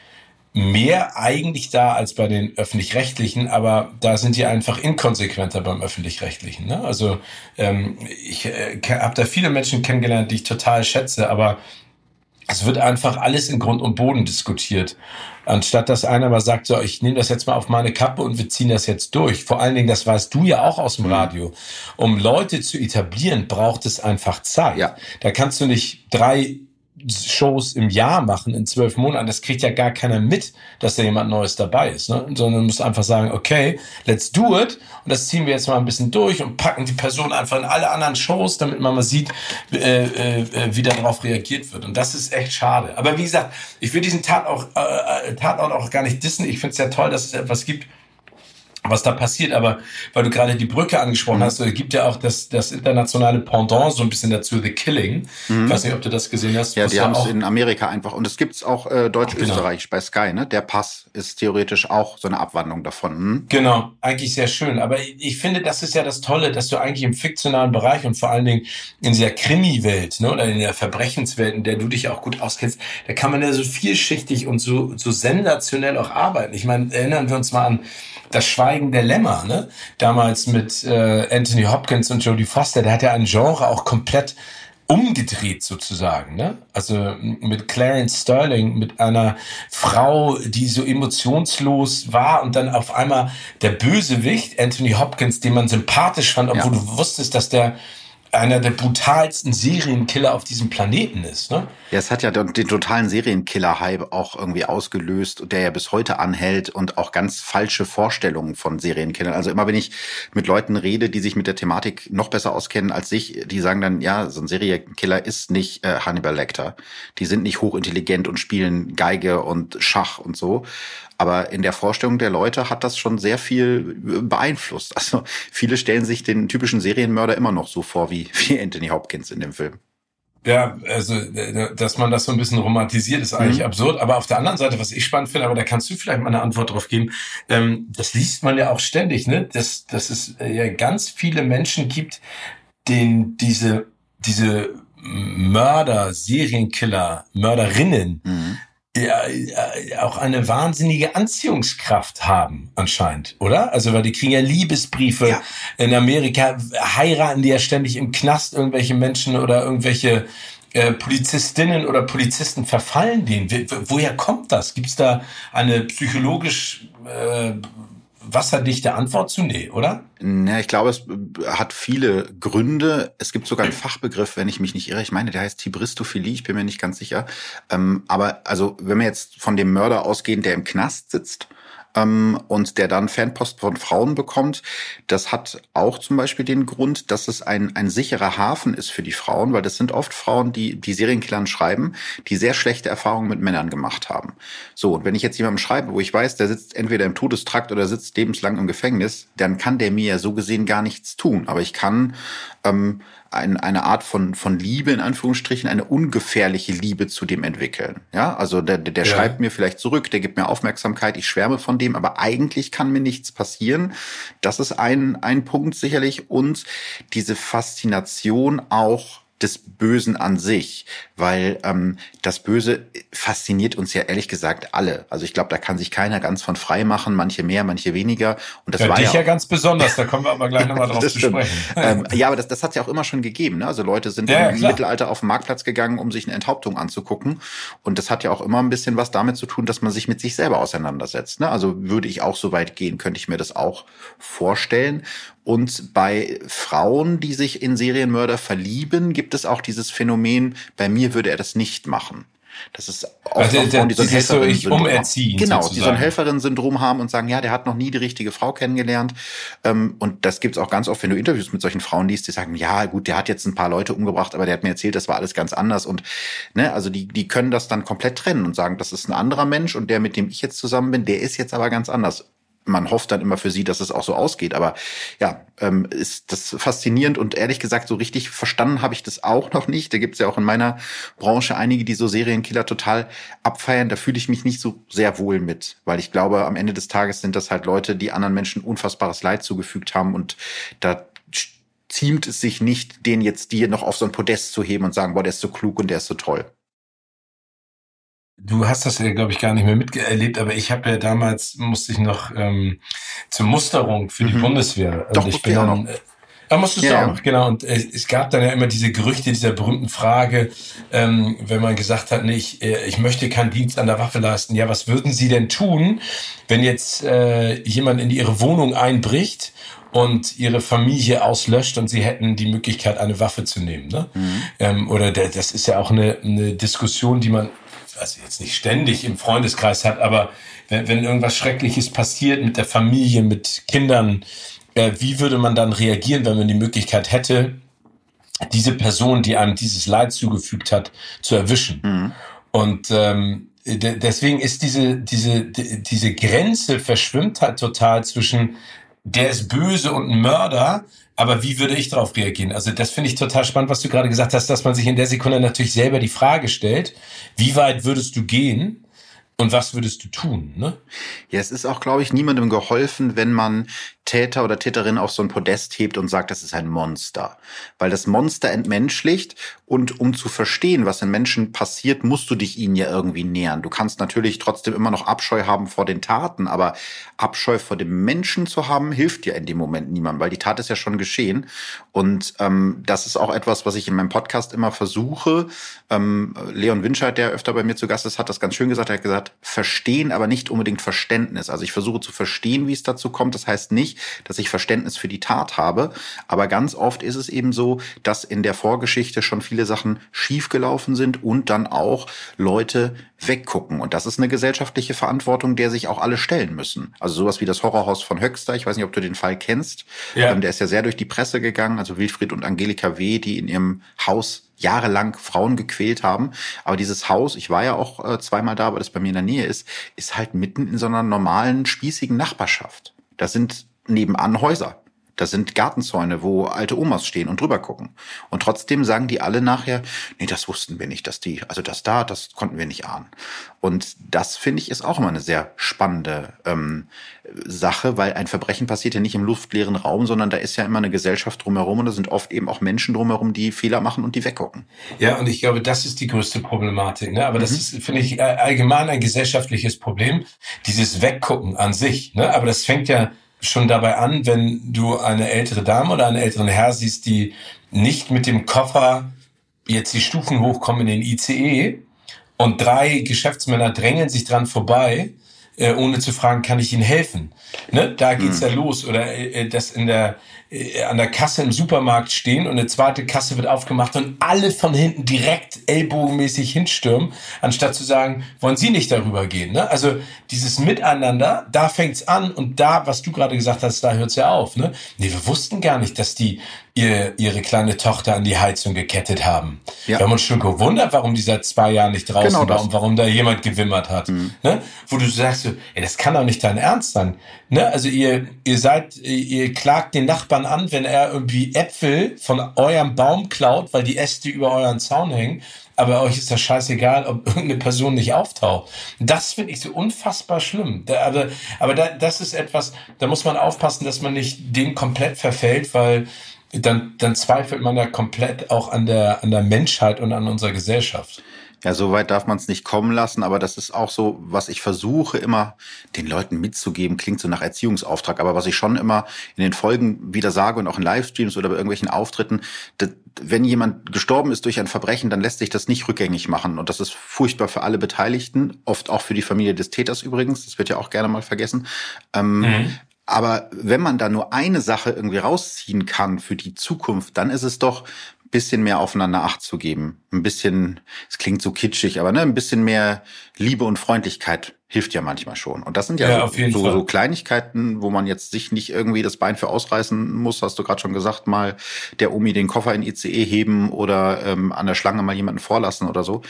mehr eigentlich da als bei den öffentlich-rechtlichen, aber da sind die einfach inkonsequenter beim öffentlich-rechtlichen. Ne? Also ähm, ich äh, habe da viele Menschen kennengelernt, die ich total schätze, aber es wird einfach alles in Grund und Boden diskutiert. Anstatt dass einer mal sagt, so, ich nehme das jetzt mal auf meine Kappe und wir ziehen das jetzt durch. Vor allen Dingen, das weißt du ja auch aus dem mhm. Radio. Um Leute zu etablieren, braucht es einfach Zeit. Ja. Da kannst du nicht drei Shows im Jahr machen in zwölf Monaten, das kriegt ja gar keiner mit, dass da jemand Neues dabei ist, ne? sondern muss einfach sagen, okay, let's do it und das ziehen wir jetzt mal ein bisschen durch und packen die Person einfach in alle anderen Shows, damit man mal sieht, äh, äh, wie darauf reagiert wird und das ist echt schade. Aber wie gesagt, ich will diesen Tatort, äh, Tatort auch gar nicht dissen, ich finde es ja toll, dass es etwas gibt, was da passiert. Aber weil du gerade die Brücke angesprochen mhm. hast, es gibt ja auch das, das internationale Pendant so ein bisschen dazu, The Killing. Mhm. Ich weiß nicht, ob du das gesehen hast. Ja, die haben es in Amerika einfach. Und es gibt's auch äh, Deutsch-Österreich genau. bei Sky. Ne? Der Pass ist theoretisch auch so eine Abwandlung davon. Hm? Genau, eigentlich sehr schön. Aber ich finde, das ist ja das Tolle, dass du eigentlich im fiktionalen Bereich und vor allen Dingen in dieser Krimi-Welt ne, oder in der Verbrechenswelt, in der du dich auch gut auskennst, da kann man ja so vielschichtig und so, so sensationell auch arbeiten. Ich meine, erinnern wir uns mal an das Schweigen der Lämmer, ne? Damals mit äh, Anthony Hopkins und Jodie Foster, der hat ja ein Genre auch komplett umgedreht sozusagen, ne? Also mit Clarence Sterling, mit einer Frau, die so emotionslos war und dann auf einmal der Bösewicht, Anthony Hopkins, den man sympathisch fand, obwohl ja. du wusstest, dass der einer der brutalsten Serienkiller auf diesem Planeten ist. Ne? Ja, es hat ja den, den totalen Serienkiller-Hype auch irgendwie ausgelöst, der ja bis heute anhält und auch ganz falsche Vorstellungen von Serienkillern. Also immer wenn ich mit Leuten rede, die sich mit der Thematik noch besser auskennen als ich, die sagen dann, ja, so ein Serienkiller ist nicht äh, Hannibal Lecter. Die sind nicht hochintelligent und spielen Geige und Schach und so. Aber in der Vorstellung der Leute hat das schon sehr viel beeinflusst. Also viele stellen sich den typischen Serienmörder immer noch so vor wie, wie Anthony Hopkins in dem Film. Ja, also dass man das so ein bisschen romantisiert, ist eigentlich mhm. absurd. Aber auf der anderen Seite, was ich spannend finde, aber da kannst du vielleicht mal eine Antwort drauf geben, ähm, das liest man ja auch ständig, ne? Dass, dass es äh, ja ganz viele Menschen gibt, den diese diese Mörder, Serienkiller, Mörderinnen mhm. Ja, auch eine wahnsinnige Anziehungskraft haben anscheinend, oder? Also weil die kriegen ja Liebesbriefe ja. in Amerika, heiraten die ja ständig im Knast irgendwelche Menschen oder irgendwelche äh, Polizistinnen oder Polizisten verfallen denen. Woher kommt das? Gibt es da eine psychologisch äh, wasserdichte Antwort zu? Nee, oder? Na, ich glaube, es hat viele Gründe. Es gibt sogar einen Fachbegriff, wenn ich mich nicht irre. Ich meine, der heißt Tibristophilie. Ich bin mir nicht ganz sicher. Ähm, aber also, wenn wir jetzt von dem Mörder ausgehen, der im Knast sitzt, ähm, und der dann Fanpost von Frauen bekommt. Das hat auch zum Beispiel den Grund, dass es ein, ein sicherer Hafen ist für die Frauen, weil das sind oft Frauen, die die Serienkillern schreiben, die sehr schlechte Erfahrungen mit Männern gemacht haben. So, und wenn ich jetzt jemandem schreibe, wo ich weiß, der sitzt entweder im Todestrakt oder sitzt lebenslang im Gefängnis, dann kann der mir ja so gesehen gar nichts tun. Aber ich kann ähm, ein, eine Art von, von Liebe, in Anführungsstrichen, eine ungefährliche Liebe zu dem entwickeln. Ja, also der, der, ja. schreibt mir vielleicht zurück, der gibt mir Aufmerksamkeit, ich schwärme von dem, aber eigentlich kann mir nichts passieren. Das ist ein, ein Punkt sicherlich. Und diese Faszination auch des Bösen an sich, weil ähm, das Böse fasziniert uns ja ehrlich gesagt alle. Also ich glaube, da kann sich keiner ganz von frei machen, manche mehr, manche weniger. Und das ja, war dich ja, ja ganz besonders. Da kommen wir aber gleich nochmal drauf zu sprechen. ähm, ja, aber das, das hat es ja auch immer schon gegeben. Ne? Also Leute sind ja, im Mittelalter auf den Marktplatz gegangen, um sich eine Enthauptung anzugucken. Und das hat ja auch immer ein bisschen was damit zu tun, dass man sich mit sich selber auseinandersetzt. Ne? Also würde ich auch so weit gehen, könnte ich mir das auch vorstellen. Und bei Frauen, die sich in Serienmörder verlieben, gibt es auch dieses Phänomen, bei mir würde er das nicht machen. Das ist auch also, Frauen, die so ein Helferin-Syndrom Genau, sozusagen. die so ein Helferin-Syndrom haben und sagen, ja, der hat noch nie die richtige Frau kennengelernt. Ähm, und das gibt's auch ganz oft, wenn du Interviews mit solchen Frauen liest, die sagen, ja, gut, der hat jetzt ein paar Leute umgebracht, aber der hat mir erzählt, das war alles ganz anders. Und ne, also die, die können das dann komplett trennen und sagen, das ist ein anderer Mensch und der, mit dem ich jetzt zusammen bin, der ist jetzt aber ganz anders man hofft dann immer für sie, dass es auch so ausgeht. Aber ja, ähm, ist das faszinierend und ehrlich gesagt, so richtig verstanden habe ich das auch noch nicht. Da gibt es ja auch in meiner Branche einige, die so Serienkiller total abfeiern. Da fühle ich mich nicht so sehr wohl mit, weil ich glaube, am Ende des Tages sind das halt Leute, die anderen Menschen unfassbares Leid zugefügt haben und da ziemt es sich nicht, den jetzt die noch auf so ein Podest zu heben und sagen, boah, der ist so klug und der ist so toll. Du hast das ja, glaube ich, gar nicht mehr miterlebt, aber ich habe ja damals, musste ich noch ähm, zur Musterung für die mhm. Bundeswehr. Doch, und ich bin dann, noch. Äh, da musstest ja, du auch noch, genau. Und äh, es gab dann ja immer diese Gerüchte dieser berühmten Frage, ähm, wenn man gesagt hat, nee, ich, äh, ich möchte keinen Dienst an der Waffe leisten. Ja, was würden Sie denn tun, wenn jetzt äh, jemand in Ihre Wohnung einbricht und ihre Familie auslöscht und sie hätten die Möglichkeit, eine Waffe zu nehmen. Ne? Mhm. Ähm, oder der, das ist ja auch eine, eine Diskussion, die man also jetzt nicht ständig im Freundeskreis hat, aber wenn, wenn irgendwas Schreckliches passiert mit der Familie, mit Kindern, äh, wie würde man dann reagieren, wenn man die Möglichkeit hätte, diese Person, die einem dieses Leid zugefügt hat, zu erwischen? Mhm. Und ähm, deswegen ist diese, diese, diese Grenze verschwimmt halt total zwischen der ist böse und ein Mörder, aber wie würde ich darauf reagieren? Also das finde ich total spannend, was du gerade gesagt hast, dass man sich in der Sekunde natürlich selber die Frage stellt, wie weit würdest du gehen? Und was würdest du tun? Ne? Ja, es ist auch, glaube ich, niemandem geholfen, wenn man Täter oder Täterin auf so ein Podest hebt und sagt, das ist ein Monster. Weil das Monster entmenschlicht und um zu verstehen, was in Menschen passiert, musst du dich ihnen ja irgendwie nähern. Du kannst natürlich trotzdem immer noch Abscheu haben vor den Taten, aber Abscheu vor dem Menschen zu haben, hilft ja in dem Moment niemandem, weil die Tat ist ja schon geschehen. Und ähm, das ist auch etwas, was ich in meinem Podcast immer versuche. Ähm, Leon Winscheid, der öfter bei mir zu Gast ist, hat das ganz schön gesagt. Er hat gesagt, verstehen, aber nicht unbedingt Verständnis. Also ich versuche zu verstehen, wie es dazu kommt. Das heißt nicht, dass ich Verständnis für die Tat habe. Aber ganz oft ist es eben so, dass in der Vorgeschichte schon viele Sachen schiefgelaufen sind und dann auch Leute weggucken. Und das ist eine gesellschaftliche Verantwortung, der sich auch alle stellen müssen. Also sowas wie das Horrorhaus von Höxter. Ich weiß nicht, ob du den Fall kennst. Ja. Ähm, der ist ja sehr durch die Presse gegangen. Also Wilfried und Angelika W., die in ihrem Haus jahrelang Frauen gequält haben. Aber dieses Haus, ich war ja auch äh, zweimal da, weil das bei mir in der Nähe ist, ist halt mitten in so einer normalen, spießigen Nachbarschaft. Da sind nebenan Häuser. Da sind Gartenzäune, wo alte Omas stehen und drüber gucken. Und trotzdem sagen die alle nachher, nee, das wussten wir nicht, dass die, also das da, das konnten wir nicht ahnen. Und das finde ich ist auch immer eine sehr spannende ähm, Sache, weil ein Verbrechen passiert ja nicht im luftleeren Raum, sondern da ist ja immer eine Gesellschaft drumherum und da sind oft eben auch Menschen drumherum, die Fehler machen und die weggucken. Ja, und ich glaube, das ist die größte Problematik. Ne? Aber mhm. das ist, finde ich, allgemein ein gesellschaftliches Problem, dieses Weggucken an sich. Ne? Aber das fängt ja schon dabei an, wenn du eine ältere Dame oder einen älteren Herr siehst, die nicht mit dem Koffer jetzt die Stufen hochkommen in den ICE und drei Geschäftsmänner drängeln sich dran vorbei, äh, ohne zu fragen, kann ich Ihnen helfen? Ne? Da geht's hm. ja los. Oder äh, das in der äh, an der Kasse im Supermarkt stehen und eine zweite Kasse wird aufgemacht und alle von hinten direkt ellbogenmäßig hinstürmen, anstatt zu sagen, wollen Sie nicht darüber gehen. Ne? Also dieses Miteinander, da fängt's an und da, was du gerade gesagt hast, da hört's ja auf. Ne? Nee, wir wussten gar nicht, dass die ihr, ihre kleine Tochter an die Heizung gekettet haben. Ja. Wir haben uns schon gewundert, warum die seit zwei Jahren nicht draußen genau war und warum da jemand gewimmert hat. Mhm. Ne? Wo du sagst, ey, das kann doch nicht dein Ernst sein. Ne? Also ihr, ihr seid, ihr klagt den Nachbarn an, wenn er irgendwie Äpfel von eurem Baum klaut, weil die Äste über euren Zaun hängen. Aber euch ist das scheißegal, ob irgendeine Person nicht auftaucht. Das finde ich so unfassbar schlimm. Da, aber aber da, das ist etwas, da muss man aufpassen, dass man nicht dem komplett verfällt, weil dann, dann zweifelt man ja komplett auch an der, an der Menschheit und an unserer Gesellschaft. Ja, so weit darf man es nicht kommen lassen, aber das ist auch so, was ich versuche immer den Leuten mitzugeben, klingt so nach Erziehungsauftrag, aber was ich schon immer in den Folgen wieder sage und auch in Livestreams oder bei irgendwelchen Auftritten, dass, wenn jemand gestorben ist durch ein Verbrechen, dann lässt sich das nicht rückgängig machen und das ist furchtbar für alle Beteiligten, oft auch für die Familie des Täters übrigens, das wird ja auch gerne mal vergessen. Ähm, mhm. Aber wenn man da nur eine Sache irgendwie rausziehen kann für die Zukunft, dann ist es doch bisschen mehr aufeinander Acht zu geben. Ein bisschen, es klingt so kitschig, aber ne, ein bisschen mehr Liebe und Freundlichkeit hilft ja manchmal schon. Und das sind ja, ja so, so, so, Kleinigkeiten, wo man jetzt sich nicht irgendwie das Bein für ausreißen muss, hast du gerade schon gesagt, mal der Omi den Koffer in ICE heben oder ähm, an der Schlange mal jemanden vorlassen oder so.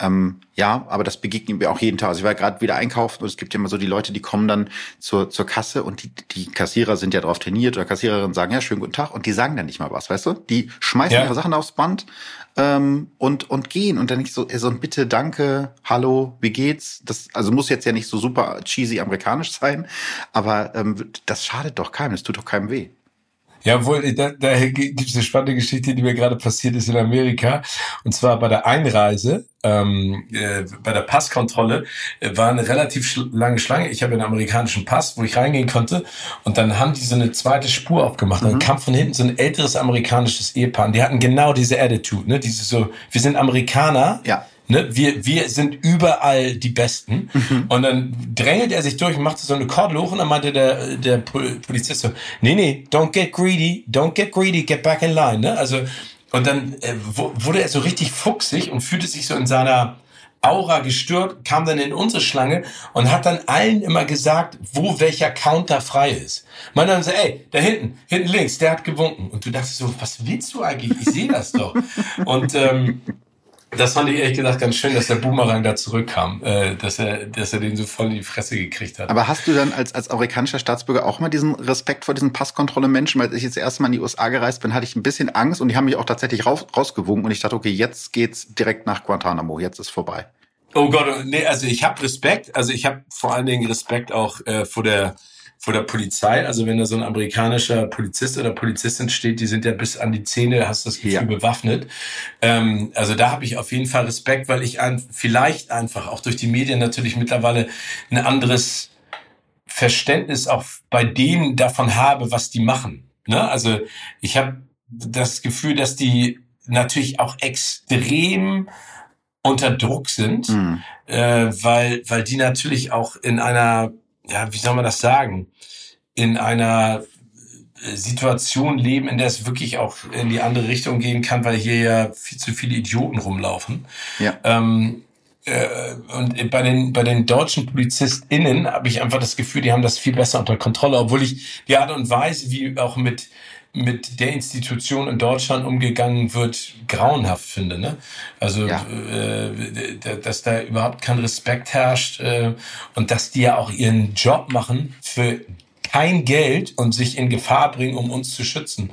Ähm, ja, aber das begegnet mir auch jeden Tag. Also ich war gerade wieder einkaufen und es gibt ja immer so die Leute, die kommen dann zur, zur Kasse und die, die Kassierer sind ja darauf trainiert oder Kassiererinnen sagen, ja, schönen guten Tag und die sagen dann nicht mal was, weißt du? Die schmeißen ja. ihre Sachen aufs Band ähm, und, und gehen. Und dann nicht so, so ein Bitte, danke, hallo, wie geht's? Das also muss jetzt ja nicht so super cheesy amerikanisch sein, aber ähm, das schadet doch keinem, das tut doch keinem weh. Ja, wohl, da, da gibt es eine spannende Geschichte, die mir gerade passiert ist in Amerika. Und zwar bei der Einreise, ähm, äh, bei der Passkontrolle, äh, war eine relativ sch lange Schlange. Ich habe einen amerikanischen Pass, wo ich reingehen konnte. Und dann haben die so eine zweite Spur aufgemacht. Mhm. Und dann kam von hinten so ein älteres amerikanisches Ehepaar. Und die hatten genau diese Attitude, ne? Diese so, wir sind Amerikaner. Ja Ne, wir, wir sind überall die Besten. Mhm. Und dann drängelt er sich durch und machte so eine Kordel hoch und dann meinte der, der Polizist so, nee, nee, don't get greedy, don't get greedy, get back in line. Ne? Also, und dann äh, wurde er so richtig fuchsig und fühlte sich so in seiner Aura gestört, kam dann in unsere Schlange und hat dann allen immer gesagt, wo welcher Counter frei ist. Man dann so, ey, da hinten, hinten links, der hat gewunken. Und du dachtest so, was willst du eigentlich? Ich sehe das doch. Und ähm, das fand ich ehrlich gesagt ganz schön, dass der Boomerang da zurückkam, äh, dass er, dass er den so voll in die Fresse gekriegt hat. Aber hast du dann als, als amerikanischer Staatsbürger auch mal diesen Respekt vor diesen Passkontrolle-Menschen? Weil ich jetzt das erste Mal in die USA gereist bin, hatte ich ein bisschen Angst und die haben mich auch tatsächlich raus, rausgewogen und ich dachte, okay, jetzt geht's direkt nach Guantanamo, jetzt ist vorbei. Oh Gott, nee, also ich habe Respekt, also ich habe vor allen Dingen Respekt auch äh, vor der vor der Polizei. Also wenn da so ein amerikanischer Polizist oder Polizistin steht, die sind ja bis an die Zähne, hast das Gefühl, ja. bewaffnet. Ähm, also da habe ich auf jeden Fall Respekt, weil ich ein, vielleicht einfach auch durch die Medien natürlich mittlerweile ein anderes Verständnis auch bei denen davon habe, was die machen. Ne? Also ich habe das Gefühl, dass die natürlich auch extrem unter Druck sind, mhm. äh, weil, weil die natürlich auch in einer ja, wie soll man das sagen, in einer äh, Situation leben, in der es wirklich auch in die andere Richtung gehen kann, weil hier ja viel zu viele Idioten rumlaufen. Ja. Ähm, äh, und bei den bei den deutschen PolizistInnen habe ich einfach das Gefühl, die haben das viel besser unter Kontrolle, obwohl ich die Art und Weise, wie auch mit mit der Institution in Deutschland umgegangen wird, grauenhaft finde. Ne? Also, ja. äh, dass da überhaupt kein Respekt herrscht äh, und dass die ja auch ihren Job machen für kein Geld und sich in Gefahr bringen, um uns zu schützen.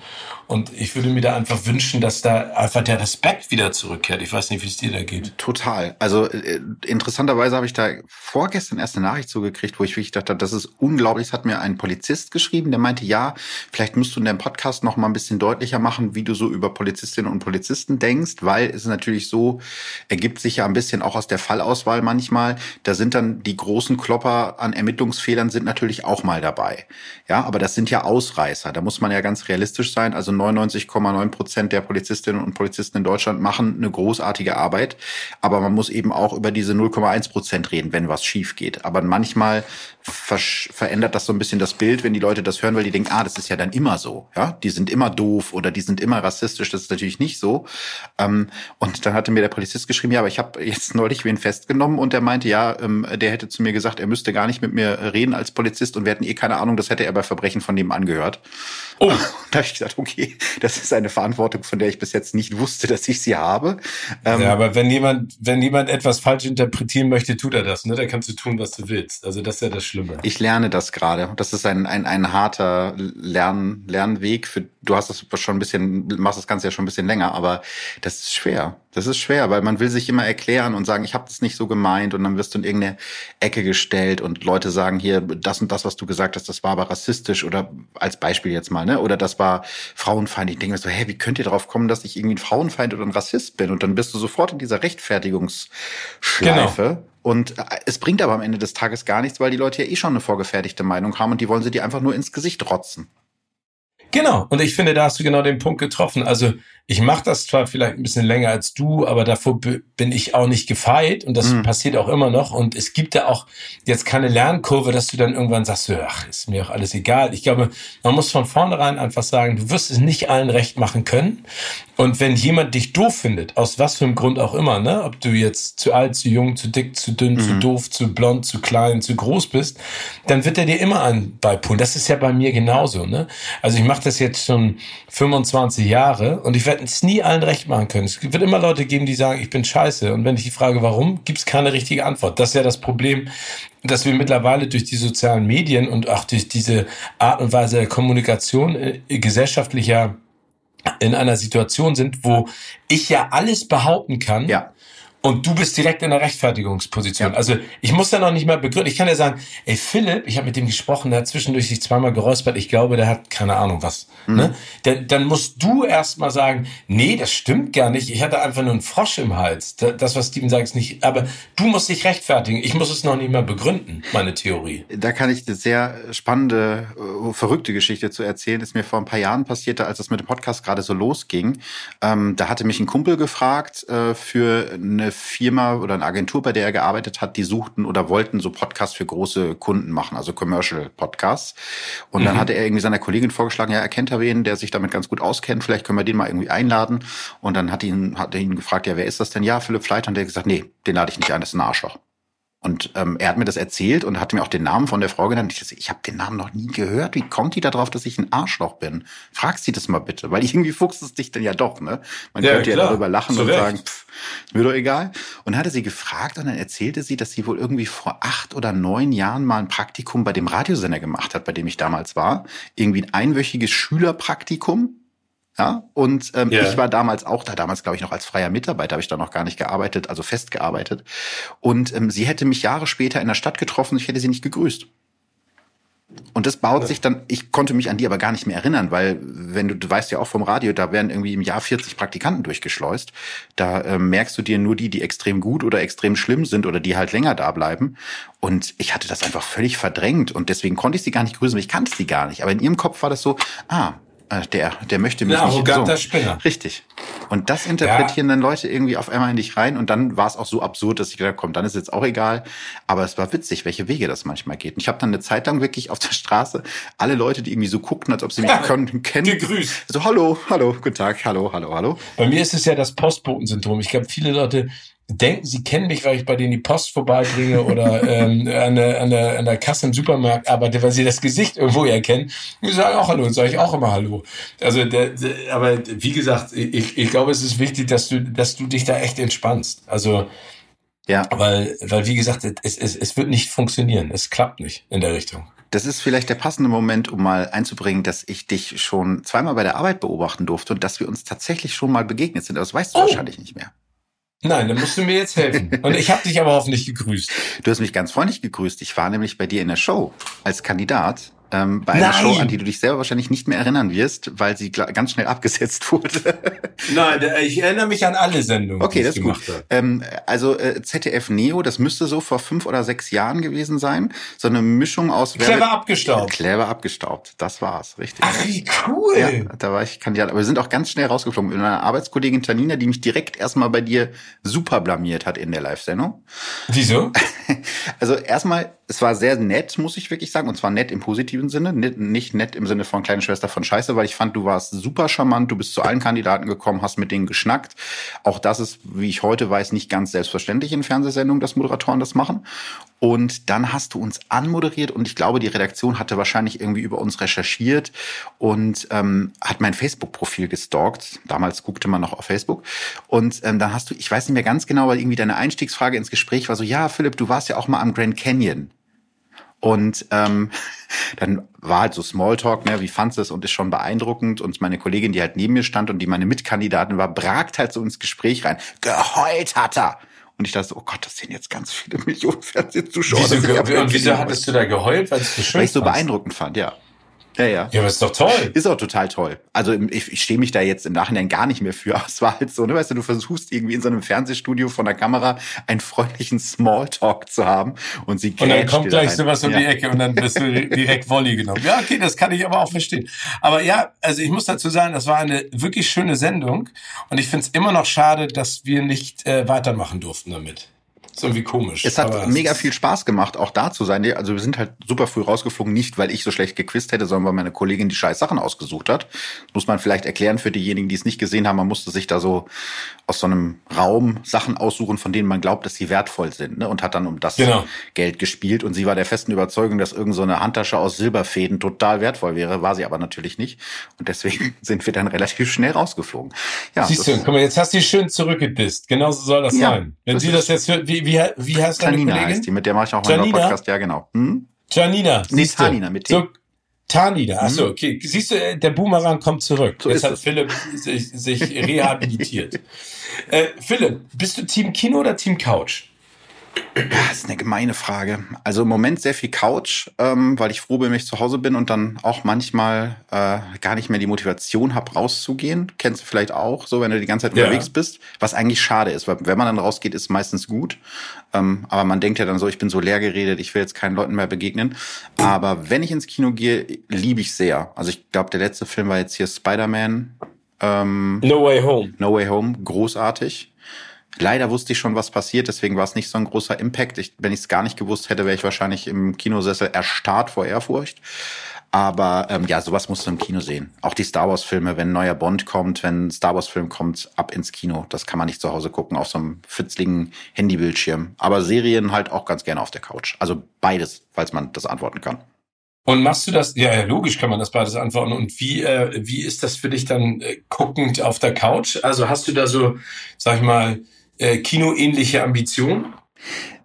Und ich würde mir da einfach wünschen, dass da einfach der Respekt wieder zurückkehrt. Ich weiß nicht, wie es dir da geht. Total. Also äh, interessanterweise habe ich da vorgestern erst eine Nachricht zugekriegt, wo ich wirklich dachte, das ist unglaublich. Es hat mir ein Polizist geschrieben, der meinte, ja, vielleicht musst du in deinem Podcast noch mal ein bisschen deutlicher machen, wie du so über Polizistinnen und Polizisten denkst, weil es natürlich so ergibt sich ja ein bisschen auch aus der Fallauswahl manchmal. Da sind dann die großen Klopper an Ermittlungsfehlern sind natürlich auch mal dabei. Ja, aber das sind ja Ausreißer. Da muss man ja ganz realistisch sein. Also 99,9 Prozent der Polizistinnen und Polizisten in Deutschland machen eine großartige Arbeit. Aber man muss eben auch über diese 0,1 Prozent reden, wenn was schief geht. Aber manchmal verändert das so ein bisschen das Bild, wenn die Leute das hören, weil die denken, ah, das ist ja dann immer so. Ja, die sind immer doof oder die sind immer rassistisch. Das ist natürlich nicht so. Ähm, und dann hatte mir der Polizist geschrieben, ja, aber ich habe jetzt neulich wen festgenommen und der meinte, ja, ähm, der hätte zu mir gesagt, er müsste gar nicht mit mir reden als Polizist und wir hätten eh keine Ahnung, das hätte er bei Verbrechen von dem angehört. Oh. da habe ich gesagt, okay, das ist eine Verantwortung, von der ich bis jetzt nicht wusste, dass ich sie habe. Ähm, ja, aber wenn jemand, wenn jemand etwas falsch interpretieren möchte, tut er das, ne? Da kannst du tun, was du willst. Also das ist ja das Schlimme. Ich lerne das gerade. Das ist ein, ein, ein harter Lern, Lernweg. Für, du hast das schon ein bisschen, machst das Ganze ja schon ein bisschen länger, aber das ist schwer. Das ist schwer, weil man will sich immer erklären und sagen, ich habe das nicht so gemeint und dann wirst du in irgendeine Ecke gestellt und Leute sagen hier, das und das, was du gesagt hast, das war aber rassistisch oder als Beispiel jetzt mal, ne? Oder das war frauenfeindlich. Ich denke mir so, hä, wie könnt ihr darauf kommen, dass ich irgendwie ein Frauenfeind oder ein Rassist bin? Und dann bist du sofort in dieser Rechtfertigungsschleife. Genau. Und äh, es bringt aber am Ende des Tages gar nichts, weil die Leute ja eh schon eine vorgefertigte Meinung haben und die wollen sie dir einfach nur ins Gesicht rotzen. Genau, und ich finde, da hast du genau den Punkt getroffen. Also ich mache das zwar vielleicht ein bisschen länger als du, aber davor bin ich auch nicht gefeit und das mhm. passiert auch immer noch. Und es gibt da auch jetzt keine Lernkurve, dass du dann irgendwann sagst, ach, ist mir auch alles egal. Ich glaube, man muss von vornherein einfach sagen, du wirst es nicht allen recht machen können. Und wenn jemand dich doof findet, aus was für einem Grund auch immer, ne, ob du jetzt zu alt, zu jung, zu dick, zu dünn, mhm. zu doof, zu blond, zu klein, zu groß bist, dann wird er dir immer einen beipulen. Das ist ja bei mir genauso. Ne? Also ich mache das jetzt schon 25 Jahre und ich werde es nie allen recht machen können. Es wird immer Leute geben, die sagen, ich bin scheiße. Und wenn ich die frage, warum, gibt es keine richtige Antwort. Das ist ja das Problem, dass wir mittlerweile durch die sozialen Medien und auch durch diese Art und Weise der Kommunikation äh, gesellschaftlicher in einer Situation sind, wo ich ja alles behaupten kann. Ja. Und du bist direkt in der Rechtfertigungsposition. Ja. Also ich muss da noch nicht mal begründen. Ich kann ja sagen, ey Philipp, ich habe mit dem gesprochen, der hat zwischendurch sich zweimal geräuspert. Ich glaube, der hat keine Ahnung was. Mhm. Ne? Dann, dann musst du erst mal sagen, nee, das stimmt gar nicht. Ich hatte einfach nur einen Frosch im Hals. Das, was Steven sagt, ist nicht. Aber du musst dich rechtfertigen. Ich muss es noch nicht mal begründen, meine Theorie. Da kann ich eine sehr spannende, äh, verrückte Geschichte zu erzählen. Das ist mir vor ein paar Jahren passiert, als das mit dem Podcast gerade so losging. Ähm, da hatte mich ein Kumpel gefragt äh, für eine Firma oder eine Agentur, bei der er gearbeitet hat, die suchten oder wollten so Podcasts für große Kunden machen, also Commercial Podcasts. Und mhm. dann hatte er irgendwie seiner Kollegin vorgeschlagen, ja, er kennt da wen, der sich damit ganz gut auskennt, vielleicht können wir den mal irgendwie einladen. Und dann hat ihn, hat er ihn gefragt, ja, wer ist das denn? Ja, Philipp Fleiter. Und der hat gesagt, nee, den lade ich nicht ein, das ist ein Arschloch. Und ähm, er hat mir das erzählt und hat mir auch den Namen von der Frau genannt. Ich, ich habe den Namen noch nie gehört. Wie kommt die da drauf, dass ich ein Arschloch bin? Frag sie das mal bitte, weil irgendwie fuchst es dich dann ja doch. Ne? Man ja, könnte klar. ja darüber lachen Zu und sagen, mir doch egal. Und hatte sie gefragt und dann erzählte sie, dass sie wohl irgendwie vor acht oder neun Jahren mal ein Praktikum bei dem Radiosender gemacht hat, bei dem ich damals war. Irgendwie ein einwöchiges Schülerpraktikum ja, und ähm, yeah. ich war damals auch da, damals glaube ich noch als freier Mitarbeiter, habe ich da noch gar nicht gearbeitet, also fest gearbeitet. Und ähm, sie hätte mich Jahre später in der Stadt getroffen, ich hätte sie nicht gegrüßt. Und das baut sich dann, ich konnte mich an die aber gar nicht mehr erinnern, weil wenn du, du weißt ja auch vom Radio, da werden irgendwie im Jahr 40 Praktikanten durchgeschleust. Da äh, merkst du dir nur die, die extrem gut oder extrem schlimm sind oder die halt länger da bleiben. Und ich hatte das einfach völlig verdrängt und deswegen konnte ich sie gar nicht grüßen, weil ich kannte sie gar nicht. Aber in ihrem Kopf war das so, ah, äh, der, der möchte mich ja, nicht so. Spinner. Richtig. Und das interpretieren ja. dann Leute irgendwie auf einmal in dich rein und dann war es auch so absurd, dass ich gedacht, komm, dann ist jetzt auch egal. Aber es war witzig, welche Wege das manchmal geht. Und ich habe dann eine Zeit lang wirklich auf der Straße alle Leute, die irgendwie so guckten, als ob sie mich ja, können, kennen. Gegrüßt. So, hallo, hallo, guten Tag, hallo, hallo, hallo. Bei mir ist es ja das Postbotensyndrom. Ich glaube, viele Leute denken, sie kennen mich, weil ich bei denen die Post vorbeibringe oder ähm, an, der, an, der, an der Kasse im Supermarkt arbeite, weil sie das Gesicht irgendwo erkennen. Die sagen auch Hallo und sage ich auch immer Hallo. Also, der, der, aber wie gesagt, ich, ich glaube, es ist wichtig, dass du, dass du dich da echt entspannst. Also, ja. Weil, weil wie gesagt, es, es, es wird nicht funktionieren. Es klappt nicht in der Richtung. Das ist vielleicht der passende Moment, um mal einzubringen, dass ich dich schon zweimal bei der Arbeit beobachten durfte und dass wir uns tatsächlich schon mal begegnet sind. Das weißt du oh. wahrscheinlich nicht mehr. Nein, dann musst du mir jetzt helfen. Und ich habe dich aber hoffentlich gegrüßt. Du hast mich ganz freundlich gegrüßt. Ich war nämlich bei dir in der Show als Kandidat ähm, bei einer Nein. Show, an die du dich selber wahrscheinlich nicht mehr erinnern wirst, weil sie ganz schnell abgesetzt wurde. Nein, ich erinnere mich an alle Sendungen. Okay, das ist gut. Ähm, also äh, ZDF Neo, das müsste so vor fünf oder sechs Jahren gewesen sein. So eine Mischung aus Clever Werbe abgestaubt. Clever abgestaubt, das war's, richtig. Ach, wie cool. Ja, da war ich Kandidat. Aber wir sind auch ganz schnell rausgeflogen. Mit einer Arbeitskollegin Tanina, die mich direkt erstmal bei dir super blamiert hat in der Live-Sendung. Wieso? Also erstmal, es war sehr nett, muss ich wirklich sagen. Und zwar nett im positiven Sinne. Nicht nett im Sinne von kleine Schwester von Scheiße, weil ich fand, du warst super charmant. Du bist zu allen Kandidaten gekommen, hast mit denen geschnackt. Auch das ist, wie ich heute weiß, nicht ganz selbstverständlich in Fernsehsendungen, dass Moderatoren das machen. Und dann hast du uns anmoderiert und ich glaube, die Redaktion hatte wahrscheinlich irgendwie über uns recherchiert und ähm, hat mein Facebook-Profil gestalkt. Damals guckte man noch auf Facebook. Und ähm, dann hast du, ich weiß nicht mehr ganz genau, weil irgendwie deine Einstiegsfrage ins Gespräch war so, ja, Philipp, du warst ja auch mal am Grand Canyon. Und ähm, dann war halt so Smalltalk, ne, wie fandst du es und ist schon beeindruckend. Und meine Kollegin, die halt neben mir stand und die meine Mitkandidatin war, bragt halt so ins Gespräch rein. Geheult hat er. Und ich dachte, oh Gott, das sind jetzt ganz viele Millionen Fernsehzuschauer. Wieso, wieso hattest du da geheult, weil es so schön Weil ich so beeindruckend fand, ja. Ja, ja. Ja, aber ist doch toll. Ist auch total toll. Also ich, ich stehe mich da jetzt im Nachhinein gar nicht mehr für. Aber es war halt so, ne, weißt du, du versuchst irgendwie in so einem Fernsehstudio von der Kamera einen freundlichen Smalltalk zu haben und sie Und dann kommt gleich sowas um ja. die Ecke und dann bist du direkt Volley genommen. Ja, okay, das kann ich aber auch verstehen. Aber ja, also ich muss dazu sagen, das war eine wirklich schöne Sendung und ich finde es immer noch schade, dass wir nicht äh, weitermachen durften damit. Ist irgendwie komisch. Es hat mega viel Spaß gemacht, auch da zu sein. Also wir sind halt super früh rausgeflogen, nicht weil ich so schlecht gequizt hätte, sondern weil meine Kollegin die scheiß Sachen ausgesucht hat. muss man vielleicht erklären für diejenigen, die es nicht gesehen haben. Man musste sich da so aus so einem Raum Sachen aussuchen, von denen man glaubt, dass sie wertvoll sind, ne? und hat dann um das genau. Geld gespielt. Und sie war der festen Überzeugung, dass irgendeine so eine Handtasche aus Silberfäden total wertvoll wäre. War sie aber natürlich nicht. Und deswegen sind wir dann relativ schnell rausgeflogen. Ja, Siehst du, guck mal, jetzt hast du schön zurückgedisst. Genauso soll das ja, sein. Wenn sie das jetzt hört, wie, wie, wie heißt deine Tanina Kollegin? heißt die, mit der mache ich auch mal einen Podcast, ja genau. Hm? Janina. Nee, Tanina mit T. So, Tanina, achso, hm? okay. Siehst du, äh, der Boomerang kommt zurück. So Jetzt hat. Philipp sich, sich rehabilitiert. äh, Philipp, bist du Team Kino oder Team Couch? Das ist eine gemeine Frage. Also im Moment sehr viel Couch, ähm, weil ich froh bin, wenn ich zu Hause bin und dann auch manchmal äh, gar nicht mehr die Motivation habe, rauszugehen. Kennst du vielleicht auch, so wenn du die ganze Zeit ja. unterwegs bist. Was eigentlich schade ist, weil wenn man dann rausgeht, ist meistens gut. Ähm, aber man denkt ja dann so, ich bin so leer geredet, ich will jetzt keinen Leuten mehr begegnen. Aber wenn ich ins Kino gehe, liebe ich sehr. Also ich glaube, der letzte Film war jetzt hier Spider-Man. Ähm, no Way Home. No Way Home, großartig. Leider wusste ich schon, was passiert, deswegen war es nicht so ein großer Impact. Ich, wenn ich es gar nicht gewusst hätte, wäre ich wahrscheinlich im Kinosessel erstarrt vor Ehrfurcht. Aber ähm, ja, sowas musst du im Kino sehen. Auch die Star Wars-Filme, wenn ein neuer Bond kommt, wenn ein Star Wars-Film kommt, ab ins Kino. Das kann man nicht zu Hause gucken auf so einem fitzligen Handybildschirm. Aber Serien halt auch ganz gerne auf der Couch. Also beides, falls man das antworten kann. Und machst du das? Ja, ja, logisch kann man das beides antworten. Und wie, äh, wie ist das für dich dann äh, guckend auf der Couch? Also hast du da so, sag ich mal, äh, kinoähnliche Ambition?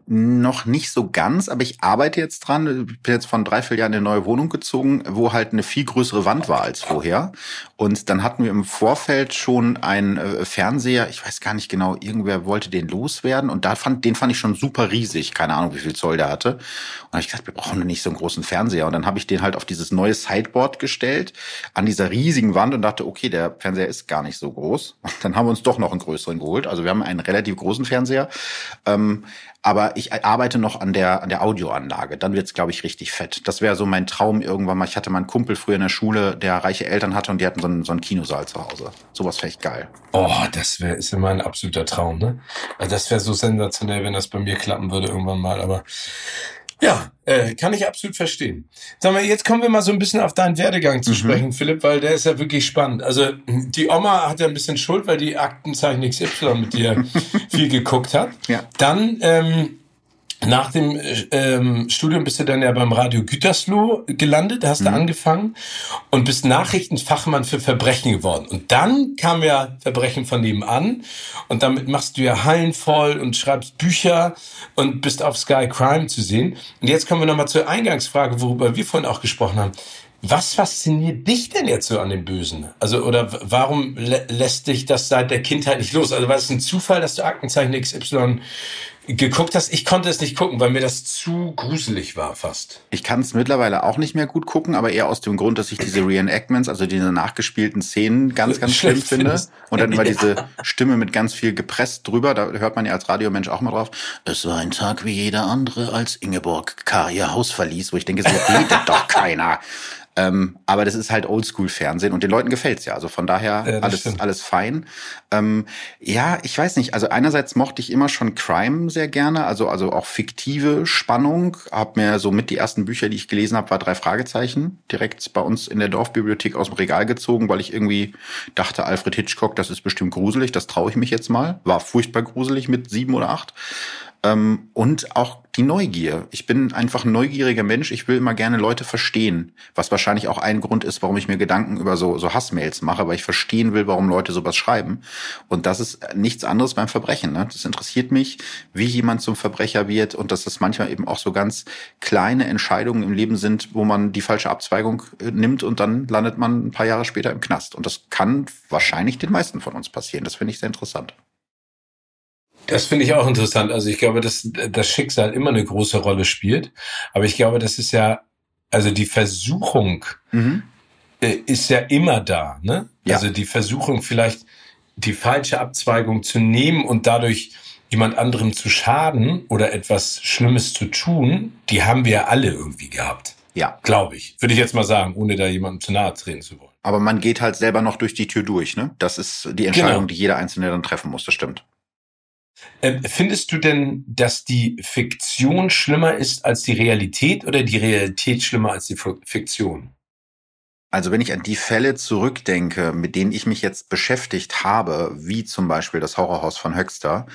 Noch nicht so ganz, aber ich arbeite jetzt dran. Ich bin jetzt von drei, vier Jahren in eine neue Wohnung gezogen, wo halt eine viel größere Wand war als vorher. Und dann hatten wir im Vorfeld schon einen äh, Fernseher, ich weiß gar nicht genau, irgendwer wollte den loswerden. Und da fand, den fand ich schon super riesig. Keine Ahnung, wie viel Zoll der hatte. Und da habe ich gedacht, wir brauchen nicht so einen großen Fernseher. Und dann habe ich den halt auf dieses neue Sideboard gestellt, an dieser riesigen Wand und dachte, okay, der Fernseher ist gar nicht so groß. Und dann haben wir uns doch noch einen größeren geholt. Also wir haben einen relativ großen Fernseher. Ähm, aber ich arbeite noch an der, an der Audioanlage. Dann wird's, glaube ich, richtig fett. Das wäre so mein Traum irgendwann mal. Ich hatte meinen Kumpel früher in der Schule, der reiche Eltern hatte und die hatten so einen, so einen Kinosaal zu Hause. Sowas wäre echt geil. Oh, das wäre ist immer ein absoluter Traum, ne? Also das wäre so sensationell, wenn das bei mir klappen würde irgendwann mal. Aber ja, äh, kann ich absolut verstehen. Sag mal, jetzt kommen wir mal so ein bisschen auf deinen Werdegang zu mhm. sprechen, Philipp, weil der ist ja wirklich spannend. Also die Oma hat ja ein bisschen Schuld, weil die Aktenzeichen XY mit dir viel geguckt hat. Ja. Dann ähm, nach dem ähm, Studium bist du dann ja beim Radio Gütersloh gelandet, hast mhm. da angefangen und bist Nachrichtenfachmann für Verbrechen geworden. Und dann kam ja Verbrechen von nebenan und damit machst du ja Hallen voll und schreibst Bücher und bist auf Sky Crime zu sehen. Und jetzt kommen wir nochmal zur Eingangsfrage, worüber wir vorhin auch gesprochen haben. Was fasziniert dich denn jetzt so an dem Bösen? Also, oder warum lä lässt dich das seit der Kindheit nicht los? Also, war es ein Zufall, dass du Aktenzeichen XY geguckt hast. Ich konnte es nicht gucken, weil mir das zu gruselig war fast. Ich kann es mittlerweile auch nicht mehr gut gucken, aber eher aus dem Grund, dass ich diese Reenactments, also diese nachgespielten Szenen, ganz, ganz schlimm finde. Und dann immer ja. diese Stimme mit ganz viel gepresst drüber. Da hört man ja als Radiomensch auch mal drauf. Es war ein Tag wie jeder andere, als Ingeborg K. ihr Haus verließ, wo ich denke, so redet doch keiner. Ähm, aber das ist halt Oldschool-Fernsehen und den Leuten gefällt's ja. Also von daher ja, alles, alles fein. Ähm, ja, ich weiß nicht. Also einerseits mochte ich immer schon Crime sehr gerne, also, also auch fiktive Spannung. Hab mir so mit die ersten Bücher, die ich gelesen habe, war drei Fragezeichen direkt bei uns in der Dorfbibliothek aus dem Regal gezogen, weil ich irgendwie dachte, Alfred Hitchcock, das ist bestimmt gruselig, das traue ich mich jetzt mal. War furchtbar gruselig mit sieben oder acht. Ähm, und auch die Neugier. Ich bin einfach ein neugieriger Mensch. Ich will immer gerne Leute verstehen, was wahrscheinlich auch ein Grund ist, warum ich mir Gedanken über so, so Hassmails mache, weil ich verstehen will, warum Leute sowas schreiben. Und das ist nichts anderes beim Verbrechen. Ne? Das interessiert mich, wie jemand zum Verbrecher wird und dass das manchmal eben auch so ganz kleine Entscheidungen im Leben sind, wo man die falsche Abzweigung äh, nimmt und dann landet man ein paar Jahre später im Knast. Und das kann wahrscheinlich den meisten von uns passieren. Das finde ich sehr interessant. Das finde ich auch interessant. Also ich glaube, dass das Schicksal immer eine große Rolle spielt. Aber ich glaube, das ist ja, also die Versuchung mhm. Äh, ist ja immer da. Ne? Ja. Also die Versuchung vielleicht die falsche Abzweigung zu nehmen und dadurch jemand anderem zu schaden oder etwas Schlimmes zu tun, die haben wir ja alle irgendwie gehabt. Ja. Glaube ich. Würde ich jetzt mal sagen, ohne da jemandem zu nahe treten zu wollen. Aber man geht halt selber noch durch die Tür durch, ne? Das ist die Entscheidung, genau. die jeder Einzelne dann treffen muss, das stimmt. Ähm, findest du denn, dass die Fiktion schlimmer ist als die Realität oder die Realität schlimmer als die Fiktion? Also wenn ich an die Fälle zurückdenke, mit denen ich mich jetzt beschäftigt habe, wie zum Beispiel das Horrorhaus von Höxter,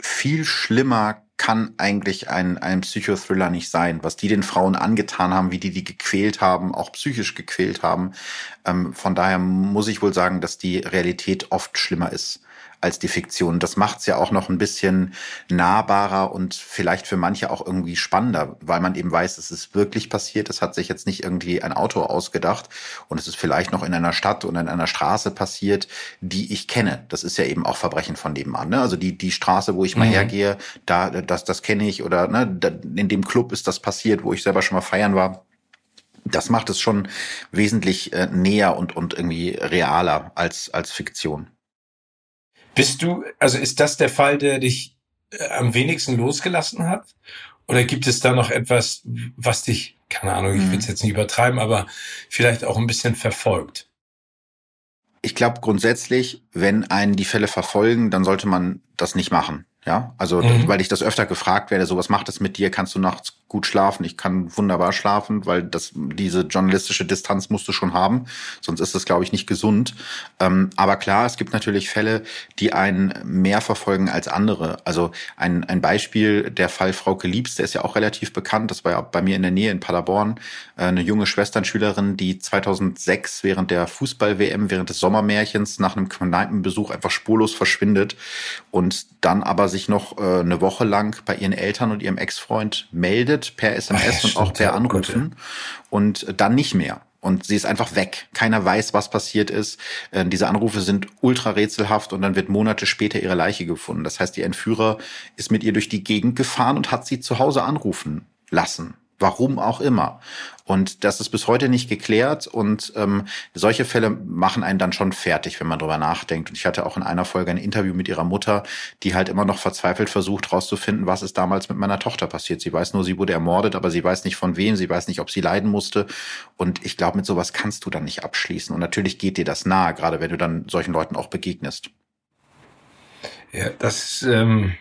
viel schlimmer kann eigentlich ein, ein Psychothriller nicht sein. Was die den Frauen angetan haben, wie die die gequält haben, auch psychisch gequält haben. Ähm, von daher muss ich wohl sagen, dass die Realität oft schlimmer ist als die Fiktion. Das macht es ja auch noch ein bisschen nahbarer und vielleicht für manche auch irgendwie spannender, weil man eben weiß, es ist wirklich passiert. Es hat sich jetzt nicht irgendwie ein Autor ausgedacht und es ist vielleicht noch in einer Stadt und in einer Straße passiert, die ich kenne. Das ist ja eben auch Verbrechen von nebenan. Ne? Also die, die Straße, wo ich mal mhm. hergehe, da, das, das kenne ich oder ne, in dem Club ist das passiert, wo ich selber schon mal feiern war. Das macht es schon wesentlich äh, näher und, und irgendwie realer als, als Fiktion. Bist du, also ist das der Fall, der dich äh, am wenigsten losgelassen hat? Oder gibt es da noch etwas, was dich, keine Ahnung, ich will es mhm. jetzt nicht übertreiben, aber vielleicht auch ein bisschen verfolgt? Ich glaube grundsätzlich, wenn einen die Fälle verfolgen, dann sollte man das nicht machen. Ja, also mhm. weil ich das öfter gefragt werde, so was macht es mit dir? Kannst du nachts gut schlafen? Ich kann wunderbar schlafen, weil das diese journalistische Distanz musst du schon haben, sonst ist das glaube ich nicht gesund. Ähm, aber klar, es gibt natürlich Fälle, die einen mehr verfolgen als andere. Also ein ein Beispiel der Fall Frauke Liebs, der ist ja auch relativ bekannt. Das war ja bei mir in der Nähe in Paderborn äh, eine junge Schwesternschülerin, die 2006 während der Fußball WM während des Sommermärchens nach einem Kneipenbesuch einfach spurlos verschwindet und dann aber sich noch äh, eine Woche lang bei ihren Eltern und ihrem Ex-Freund meldet, per SMS Ach, und auch per Anrufen und dann nicht mehr. Und sie ist einfach weg. Keiner weiß, was passiert ist. Äh, diese Anrufe sind ultra rätselhaft und dann wird Monate später ihre Leiche gefunden. Das heißt, die Entführer ist mit ihr durch die Gegend gefahren und hat sie zu Hause anrufen lassen. Warum auch immer. Und das ist bis heute nicht geklärt. Und ähm, solche Fälle machen einen dann schon fertig, wenn man drüber nachdenkt. Und ich hatte auch in einer Folge ein Interview mit ihrer Mutter, die halt immer noch verzweifelt versucht, rauszufinden, was ist damals mit meiner Tochter passiert. Sie weiß nur, sie wurde ermordet, aber sie weiß nicht von wem, sie weiß nicht, ob sie leiden musste. Und ich glaube, mit sowas kannst du dann nicht abschließen. Und natürlich geht dir das nahe, gerade wenn du dann solchen Leuten auch begegnest. Ja, das, ähm,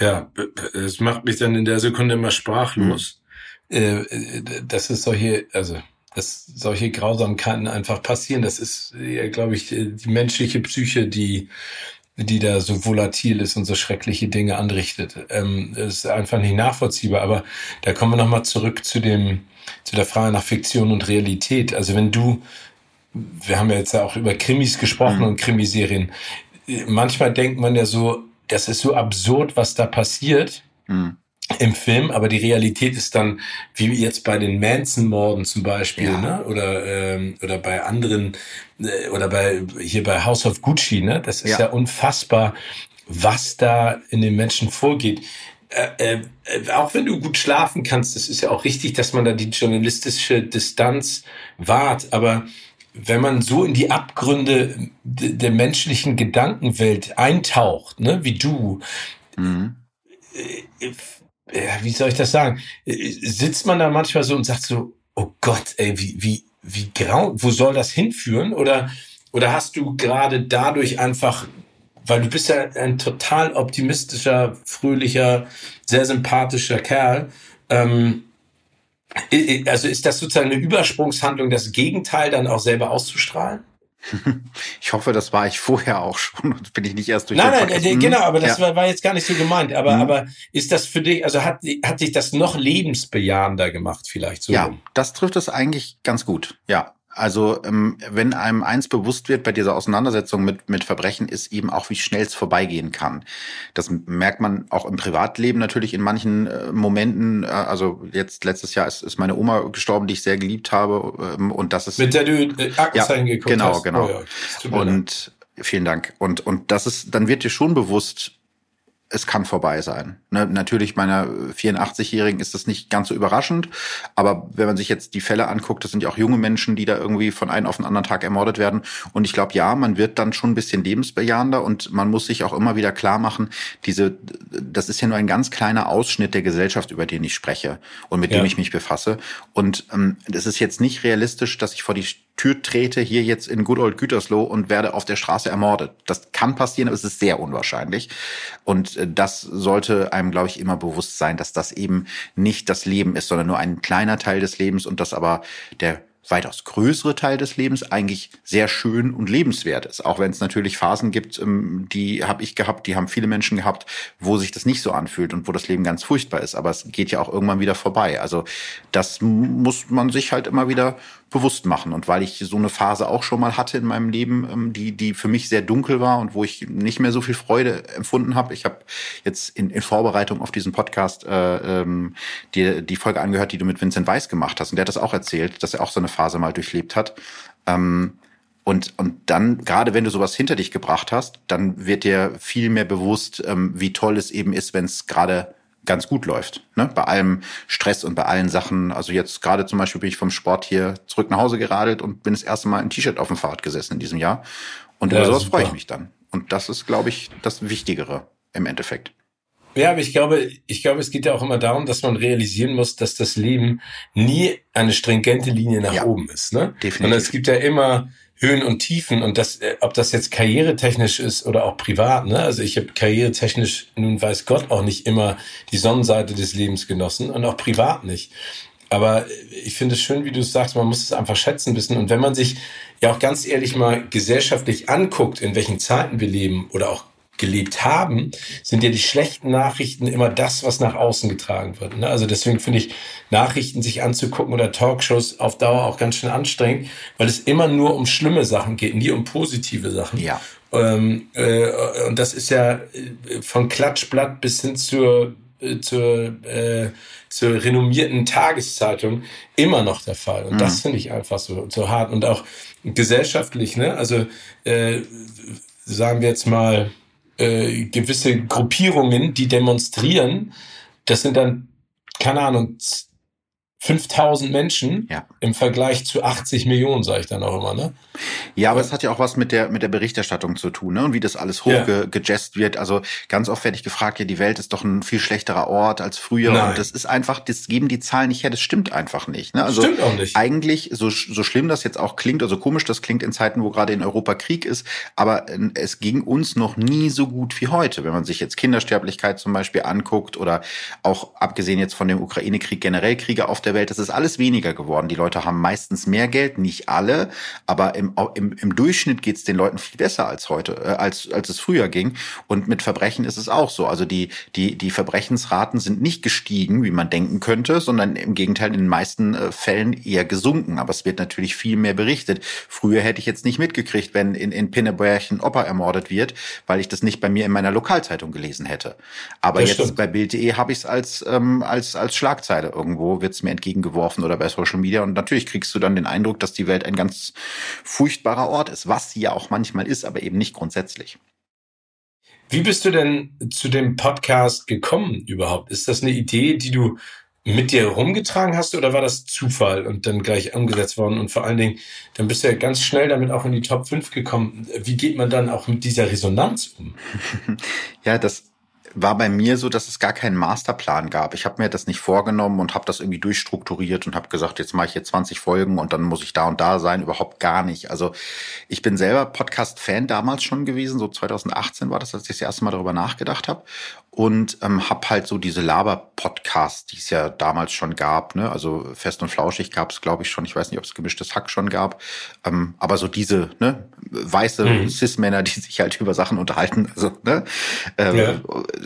ja, es macht mich dann in der Sekunde immer sprachlos. Mhm äh, dass es solche, also dass solche Grausamkeiten einfach passieren. Das ist ja, glaube ich, die menschliche Psyche, die die da so volatil ist und so schreckliche Dinge anrichtet. Ähm, ist einfach nicht nachvollziehbar. Aber da kommen wir nochmal zurück zu dem, zu der Frage nach Fiktion und Realität. Also wenn du, wir haben ja jetzt ja auch über Krimis gesprochen mhm. und Krimiserien. Manchmal denkt man ja so, das ist so absurd, was da passiert. Mhm im Film, aber die Realität ist dann, wie jetzt bei den Manson-Morden zum Beispiel, ja. ne? oder, ähm, oder bei anderen, äh, oder bei hier bei House of Gucci, ne? Das ist ja, ja unfassbar, was da in den Menschen vorgeht. Äh, äh, auch wenn du gut schlafen kannst, das ist ja auch richtig, dass man da die journalistische Distanz wahrt, aber wenn man so in die Abgründe der menschlichen Gedankenwelt eintaucht, ne, wie du, mhm. Äh, ja, wie soll ich das sagen? Sitzt man da manchmal so und sagt so, oh Gott, ey, wie, wie, wie grau, wo soll das hinführen? Oder, oder hast du gerade dadurch einfach, weil du bist ja ein total optimistischer, fröhlicher, sehr sympathischer Kerl, ähm, also ist das sozusagen eine Übersprungshandlung, das Gegenteil dann auch selber auszustrahlen? Ich hoffe, das war ich vorher auch schon und bin ich nicht erst durch. Nein, nein, äh, genau, aber das ja. war, war, jetzt gar nicht so gemeint. Aber, mhm. aber ist das für dich, also hat, hat sich das noch lebensbejahender gemacht vielleicht so? Ja, das trifft es eigentlich ganz gut. Ja, also ähm, wenn einem eins bewusst wird bei dieser Auseinandersetzung mit, mit Verbrechen, ist eben auch, wie schnell es vorbeigehen kann. Das merkt man auch im Privatleben natürlich in manchen äh, Momenten. Äh, also jetzt letztes Jahr ist, ist meine Oma gestorben, die ich sehr geliebt habe. Ähm, und das ist mit der du äh, ja, geguckt genau, hast. Genau, genau. Oh ja, und vielen Dank. Und und das ist, dann wird dir schon bewusst, es kann vorbei sein. Ne, natürlich meiner 84-Jährigen ist das nicht ganz so überraschend, aber wenn man sich jetzt die Fälle anguckt, das sind ja auch junge Menschen, die da irgendwie von einem auf den anderen Tag ermordet werden. Und ich glaube, ja, man wird dann schon ein bisschen lebensbejahender und man muss sich auch immer wieder klar machen, diese, das ist ja nur ein ganz kleiner Ausschnitt der Gesellschaft, über den ich spreche und mit ja. dem ich mich befasse. Und ähm, es ist jetzt nicht realistisch, dass ich vor die Tür trete, hier jetzt in Good Old Gütersloh und werde auf der Straße ermordet. Das kann passieren, aber es ist sehr unwahrscheinlich. Und äh, das sollte einem, glaube ich, immer bewusst sein, dass das eben nicht das Leben ist, sondern nur ein kleiner Teil des Lebens und dass aber der weitaus größere Teil des Lebens eigentlich sehr schön und lebenswert ist. Auch wenn es natürlich Phasen gibt, ähm, die habe ich gehabt, die haben viele Menschen gehabt, wo sich das nicht so anfühlt und wo das Leben ganz furchtbar ist. Aber es geht ja auch irgendwann wieder vorbei. Also das muss man sich halt immer wieder bewusst machen. Und weil ich so eine Phase auch schon mal hatte in meinem Leben, ähm, die, die für mich sehr dunkel war und wo ich nicht mehr so viel Freude empfunden habe. Ich habe jetzt in, in Vorbereitung auf diesen Podcast äh, ähm, die, die Folge angehört, die du mit Vincent Weiss gemacht hast. Und der hat das auch erzählt, dass er auch so eine Phase mal durchlebt hat. Ähm, und, und dann, gerade wenn du sowas hinter dich gebracht hast, dann wird dir viel mehr bewusst, ähm, wie toll es eben ist, wenn es gerade ganz gut läuft. Ne? Bei allem Stress und bei allen Sachen. Also jetzt gerade zum Beispiel bin ich vom Sport hier zurück nach Hause geradelt und bin das erste Mal im T-Shirt auf dem Fahrrad gesessen in diesem Jahr. Und ja, über sowas freue ich mich dann. Und das ist, glaube ich, das Wichtigere im Endeffekt. Ja, aber ich glaube, ich glaube, es geht ja auch immer darum, dass man realisieren muss, dass das Leben nie eine stringente Linie nach ja, oben ist. Ne? Definitiv. Und es gibt ja immer Höhen und Tiefen und das, äh, ob das jetzt karrieretechnisch ist oder auch privat, ne? Also ich habe karrieretechnisch nun weiß Gott auch nicht immer die Sonnenseite des Lebens genossen und auch privat nicht. Aber ich finde es schön, wie du es sagst, man muss es einfach schätzen wissen. Und wenn man sich ja auch ganz ehrlich mal gesellschaftlich anguckt, in welchen Zeiten wir leben oder auch gelebt haben, sind ja die schlechten Nachrichten immer das, was nach außen getragen wird. Ne? Also deswegen finde ich Nachrichten sich anzugucken oder Talkshows auf Dauer auch ganz schön anstrengend, weil es immer nur um schlimme Sachen geht, nie um positive Sachen. Ja. Ähm, äh, und das ist ja äh, von Klatschblatt bis hin zur äh, zur, äh, zur renommierten Tageszeitung immer noch der Fall. Und mhm. das finde ich einfach so, so hart. Und auch gesellschaftlich, ne? Also äh, sagen wir jetzt mal, äh, gewisse Gruppierungen, die demonstrieren. Das sind dann, keine Ahnung, 5000 Menschen ja. im Vergleich zu 80 Millionen, sage ich dann auch immer, ne? Ja, aber es hat ja auch was mit der mit der Berichterstattung zu tun, ne? Und wie das alles hochgejazzt ja. wird. Also ganz oft werde ich gefragt, ja, die Welt ist doch ein viel schlechterer Ort als früher. Nein. Und das ist einfach, das geben die Zahlen nicht her. Das stimmt einfach nicht. Ne? Also stimmt auch nicht. Eigentlich, so so schlimm das jetzt auch klingt, also komisch das klingt in Zeiten, wo gerade in Europa Krieg ist, aber äh, es ging uns noch nie so gut wie heute, wenn man sich jetzt Kindersterblichkeit zum Beispiel anguckt oder auch abgesehen jetzt von dem Ukraine-Krieg generell Kriege auf der Welt, das ist alles weniger geworden. Die Leute haben meistens mehr Geld, nicht alle, aber im, im, im Durchschnitt geht es den Leuten viel besser als heute, äh, als, als es früher ging. Und mit Verbrechen ist es auch so. Also die, die, die Verbrechensraten sind nicht gestiegen, wie man denken könnte, sondern im Gegenteil in den meisten äh, Fällen eher gesunken. Aber es wird natürlich viel mehr berichtet. Früher hätte ich jetzt nicht mitgekriegt, wenn in, in Pinneberg ein Opa ermordet wird, weil ich das nicht bei mir in meiner Lokalzeitung gelesen hätte. Aber das jetzt stimmt. bei Bild.de habe ich es als, ähm, als, als Schlagzeile irgendwo, wird es mir entgegengeworfen oder bei Social Media. Und natürlich kriegst du dann den Eindruck, dass die Welt ein ganz furchtbarer Ort ist, was sie ja auch manchmal ist, aber eben nicht grundsätzlich. Wie bist du denn zu dem Podcast gekommen überhaupt? Ist das eine Idee, die du mit dir rumgetragen hast oder war das Zufall und dann gleich umgesetzt worden? Und vor allen Dingen, dann bist du ja ganz schnell damit auch in die Top 5 gekommen. Wie geht man dann auch mit dieser Resonanz um? Ja, das war bei mir so, dass es gar keinen Masterplan gab. Ich habe mir das nicht vorgenommen und habe das irgendwie durchstrukturiert und habe gesagt, jetzt mache ich jetzt 20 Folgen und dann muss ich da und da sein. Überhaupt gar nicht. Also ich bin selber Podcast-Fan damals schon gewesen. So 2018 war das, als ich das erste Mal darüber nachgedacht habe und ähm, habe halt so diese Laber-Podcasts, die es ja damals schon gab. Ne? Also Fest und Flauschig gab es, glaube ich, schon. Ich weiß nicht, ob es gemischtes Hack schon gab. Ähm, aber so diese ne, weiße mhm. Cis-Männer, die sich halt über Sachen unterhalten. Also, ne? Ähm, ja.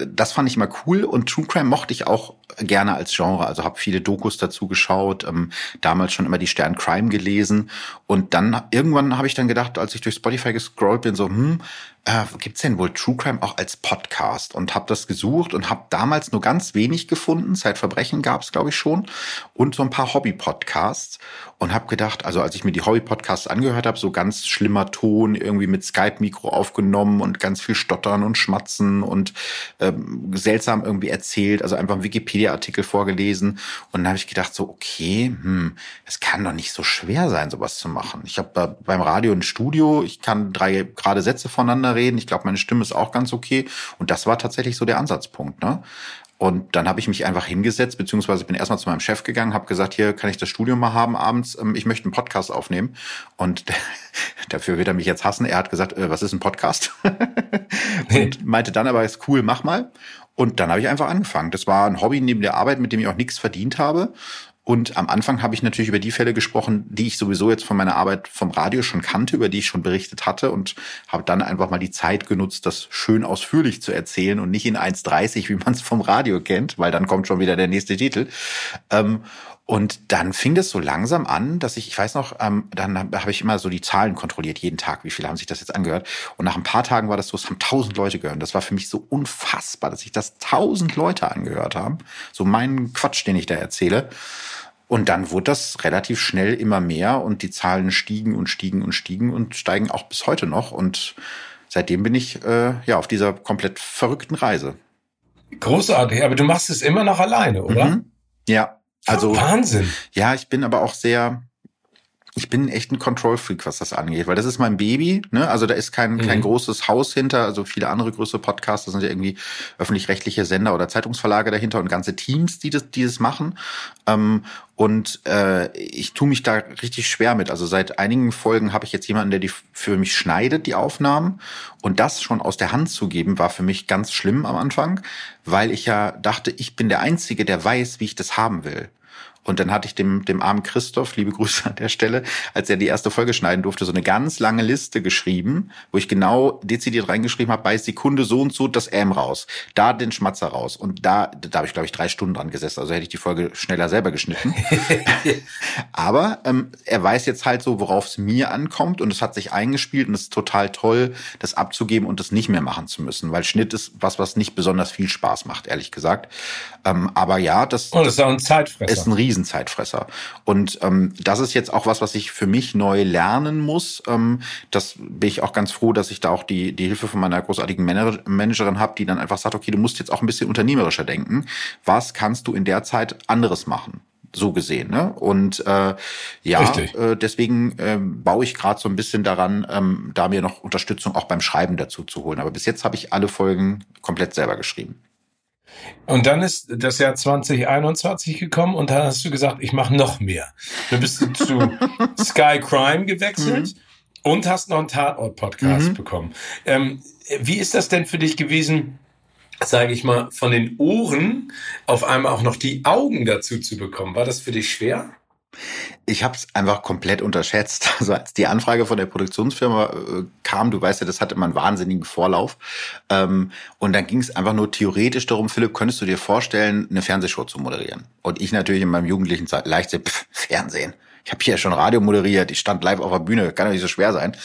Das fand ich immer cool. Und True Crime mochte ich auch gerne als Genre. Also habe viele Dokus dazu geschaut, ähm, damals schon immer die Stern Crime gelesen. Und dann irgendwann habe ich dann gedacht, als ich durch Spotify gescrollt bin, so, hm, äh, gibt's denn wohl True Crime auch als Podcast? Und habe das gesucht und habe damals nur ganz wenig gefunden. Zeitverbrechen gab's, glaube ich, schon. Und so ein paar Hobby-Podcasts. Und habe gedacht, also als ich mir die Hobby-Podcasts angehört habe, so ganz schlimmer Ton, irgendwie mit Skype-Mikro aufgenommen und ganz viel Stottern und Schmatzen und ähm, seltsam irgendwie erzählt, also einfach ein Wikipedia-Artikel vorgelesen. Und dann habe ich gedacht, so, okay, hm, es kann doch nicht so schwer sein, sowas zu machen. Ich habe beim Radio ein Studio, ich kann drei gerade Sätze voneinander miteinander reden. Ich glaube, meine Stimme ist auch ganz okay. Und das war tatsächlich so der Ansatzpunkt. Ne? Und dann habe ich mich einfach hingesetzt, beziehungsweise bin erstmal zu meinem Chef gegangen, habe gesagt, hier kann ich das Studio mal haben abends, ähm, ich möchte einen Podcast aufnehmen. Und dafür wird er mich jetzt hassen. Er hat gesagt, äh, was ist ein Podcast? und meinte dann aber, ist cool, mach mal. Und dann habe ich einfach angefangen. Das war ein Hobby neben der Arbeit, mit dem ich auch nichts verdient habe. Und am Anfang habe ich natürlich über die Fälle gesprochen, die ich sowieso jetzt von meiner Arbeit vom Radio schon kannte, über die ich schon berichtet hatte und habe dann einfach mal die Zeit genutzt, das schön ausführlich zu erzählen und nicht in 1,30, wie man es vom Radio kennt, weil dann kommt schon wieder der nächste Titel. Ähm, und dann fing das so langsam an, dass ich, ich weiß noch, ähm, dann habe ich immer so die Zahlen kontrolliert, jeden Tag, wie viele haben sich das jetzt angehört. Und nach ein paar Tagen war das so, es haben tausend Leute gehört. Das war für mich so unfassbar, dass sich das tausend Leute angehört haben. So meinen Quatsch, den ich da erzähle. Und dann wurde das relativ schnell immer mehr und die Zahlen stiegen und stiegen und stiegen und steigen auch bis heute noch. Und seitdem bin ich äh, ja auf dieser komplett verrückten Reise. Großartig, aber du machst es immer noch alleine, oder? Mhm. Ja. Also Wahnsinn. Ja, ich bin aber auch sehr, ich bin echt ein Control-Freak, was das angeht, weil das ist mein Baby. Ne? Also da ist kein, mhm. kein großes Haus hinter. Also viele andere größere Podcasts, das sind ja irgendwie öffentlich-rechtliche Sender oder Zeitungsverlage dahinter und ganze Teams, die das, die das machen. Ähm, und äh, ich tue mich da richtig schwer mit. Also seit einigen Folgen habe ich jetzt jemanden, der die für mich schneidet, die Aufnahmen. Und das schon aus der Hand zu geben, war für mich ganz schlimm am Anfang, weil ich ja dachte, ich bin der Einzige, der weiß, wie ich das haben will. Und dann hatte ich dem, dem armen Christoph, liebe Grüße an der Stelle, als er die erste Folge schneiden durfte, so eine ganz lange Liste geschrieben, wo ich genau dezidiert reingeschrieben habe, bei Sekunde so und so das M raus, da den Schmatzer raus. Und da, da habe ich, glaube ich, drei Stunden dran gesessen. Also hätte ich die Folge schneller selber geschnitten. Aber ähm, er weiß jetzt halt so, worauf es mir ankommt und es hat sich eingespielt und es ist total toll, das abzugeben und das nicht mehr machen zu müssen, weil Schnitt ist was, was nicht besonders viel Spaß macht, ehrlich gesagt. Ähm, aber ja, das, und das ist auch ein Zeitfresser. Ist ein Riesenzeitfresser. Und ähm, das ist jetzt auch was, was ich für mich neu lernen muss. Ähm, das bin ich auch ganz froh, dass ich da auch die, die Hilfe von meiner großartigen Managerin habe, die dann einfach sagt, okay, du musst jetzt auch ein bisschen unternehmerischer denken. Was kannst du in der Zeit anderes machen? so gesehen. Ne? Und äh, ja, äh, deswegen äh, baue ich gerade so ein bisschen daran, ähm, da mir noch Unterstützung auch beim Schreiben dazu zu holen. Aber bis jetzt habe ich alle Folgen komplett selber geschrieben. Und dann ist das Jahr 2021 gekommen und dann hast du gesagt, ich mache noch mehr. Du bist zu Sky Crime gewechselt mhm. und hast noch einen Tatort-Podcast mhm. bekommen. Ähm, wie ist das denn für dich gewesen, sage ich mal, von den Ohren auf einmal auch noch die Augen dazu zu bekommen. War das für dich schwer? Ich habe es einfach komplett unterschätzt. Also als die Anfrage von der Produktionsfirma äh, kam, du weißt ja, das hatte immer einen wahnsinnigen Vorlauf. Ähm, und dann ging es einfach nur theoretisch darum, Philipp, könntest du dir vorstellen, eine Fernsehshow zu moderieren? Und ich natürlich in meinem jugendlichen Zeit leicht pff, Fernsehen ich habe hier schon Radio moderiert, ich stand live auf der Bühne, kann doch nicht so schwer sein.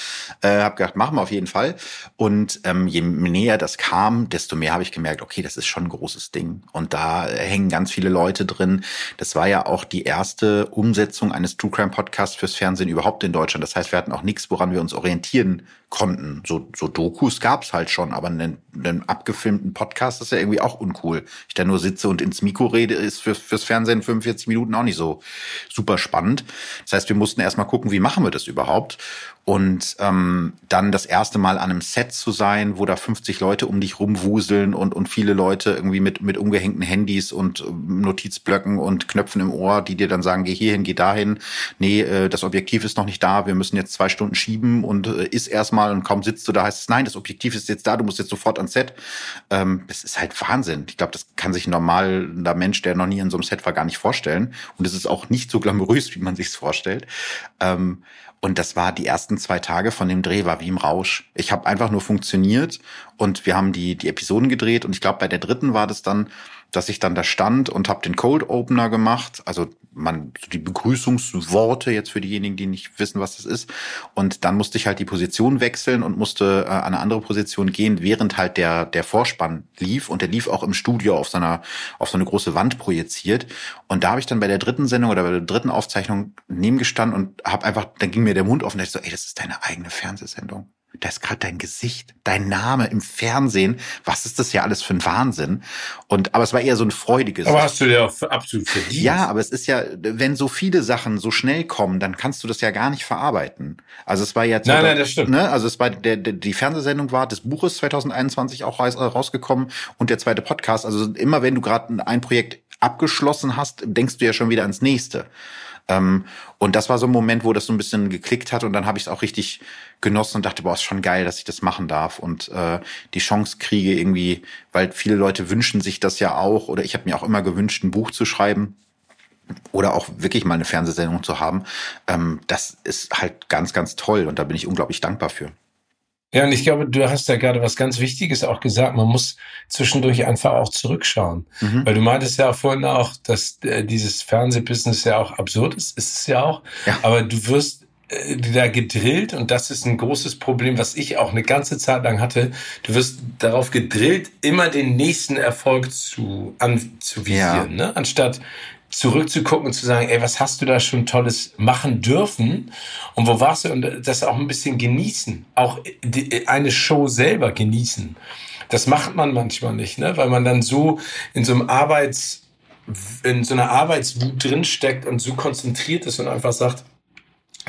Äh, habe gedacht, machen wir auf jeden Fall. Und ähm, je näher das kam, desto mehr habe ich gemerkt, okay, das ist schon ein großes Ding. Und da hängen ganz viele Leute drin. Das war ja auch die erste Umsetzung eines True Crime Podcasts fürs Fernsehen überhaupt in Deutschland. Das heißt, wir hatten auch nichts, woran wir uns orientieren konnten. So, so Dokus gab's halt schon, aber einen, einen abgefilmten Podcast ist ja irgendwie auch uncool. Ich da nur sitze und ins Mikro rede, ist für, fürs Fernsehen 45 Minuten auch nicht so super spannend. Das heißt, wir mussten erstmal gucken, wie machen wir das überhaupt? Und ähm, dann das erste Mal an einem Set zu sein, wo da 50 Leute um dich rumwuseln und, und viele Leute irgendwie mit, mit umgehängten Handys und ähm, Notizblöcken und Knöpfen im Ohr, die dir dann sagen, geh hierhin, geh dahin. Nee, äh, das Objektiv ist noch nicht da, wir müssen jetzt zwei Stunden schieben und äh, ist erstmal und kaum sitzt du da, heißt es, nein, das Objektiv ist jetzt da, du musst jetzt sofort ans Set. Ähm, das ist halt Wahnsinn. Ich glaube, das kann sich ein normaler Mensch, der noch nie in so einem Set war, gar nicht vorstellen. Und es ist auch nicht so glamourös, wie man sich's vorstellt. Ähm, und das war die ersten zwei Tage von dem Dreh war wie im Rausch. Ich habe einfach nur funktioniert und wir haben die die Episoden gedreht und ich glaube bei der dritten war das dann dass ich dann da stand und habe den Cold Opener gemacht, also man die Begrüßungsworte jetzt für diejenigen, die nicht wissen, was das ist. Und dann musste ich halt die Position wechseln und musste äh, an eine andere Position gehen, während halt der der Vorspann lief und der lief auch im Studio auf seiner auf so eine große Wand projiziert. Und da habe ich dann bei der dritten Sendung oder bei der dritten Aufzeichnung neben gestanden und habe einfach, dann ging mir der Mund offen, da ich so, ey, das ist deine eigene Fernsehsendung da ist gerade dein Gesicht, dein Name im Fernsehen. Was ist das ja alles für ein Wahnsinn? Und aber es war eher so ein freudiges. Aber hast du dir auch absolut verdient. Ja, aber es ist ja, wenn so viele Sachen so schnell kommen, dann kannst du das ja gar nicht verarbeiten. Also es war jetzt. Nein, nein, das stimmt. Ne, also es war der, der die Fernsehsendung war des Buches 2021 auch rausgekommen und der zweite Podcast. Also immer wenn du gerade ein Projekt abgeschlossen hast, denkst du ja schon wieder ans nächste. Ähm, und das war so ein Moment, wo das so ein bisschen geklickt hat und dann habe ich es auch richtig genossen und dachte, boah, ist schon geil, dass ich das machen darf und äh, die Chance kriege irgendwie, weil viele Leute wünschen sich das ja auch oder ich habe mir auch immer gewünscht, ein Buch zu schreiben oder auch wirklich mal eine Fernsehsendung zu haben. Ähm, das ist halt ganz, ganz toll und da bin ich unglaublich dankbar für. Ja, und ich glaube, du hast da gerade was ganz Wichtiges auch gesagt. Man muss zwischendurch einfach auch zurückschauen. Mhm. Weil du meintest ja auch vorhin auch, dass äh, dieses Fernsehbusiness ja auch absurd ist. Ist es ja auch. Ja. Aber du wirst äh, da gedrillt und das ist ein großes Problem, was ich auch eine ganze Zeit lang hatte. Du wirst darauf gedrillt, immer den nächsten Erfolg zu anzuvisieren, ja. ne? anstatt zurückzugucken und zu sagen, ey, was hast du da schon Tolles machen dürfen und wo warst du und das auch ein bisschen genießen, auch eine Show selber genießen. Das macht man manchmal nicht, ne? weil man dann so in so einem Arbeits in so einer Arbeitswut drinsteckt und so konzentriert ist und einfach sagt,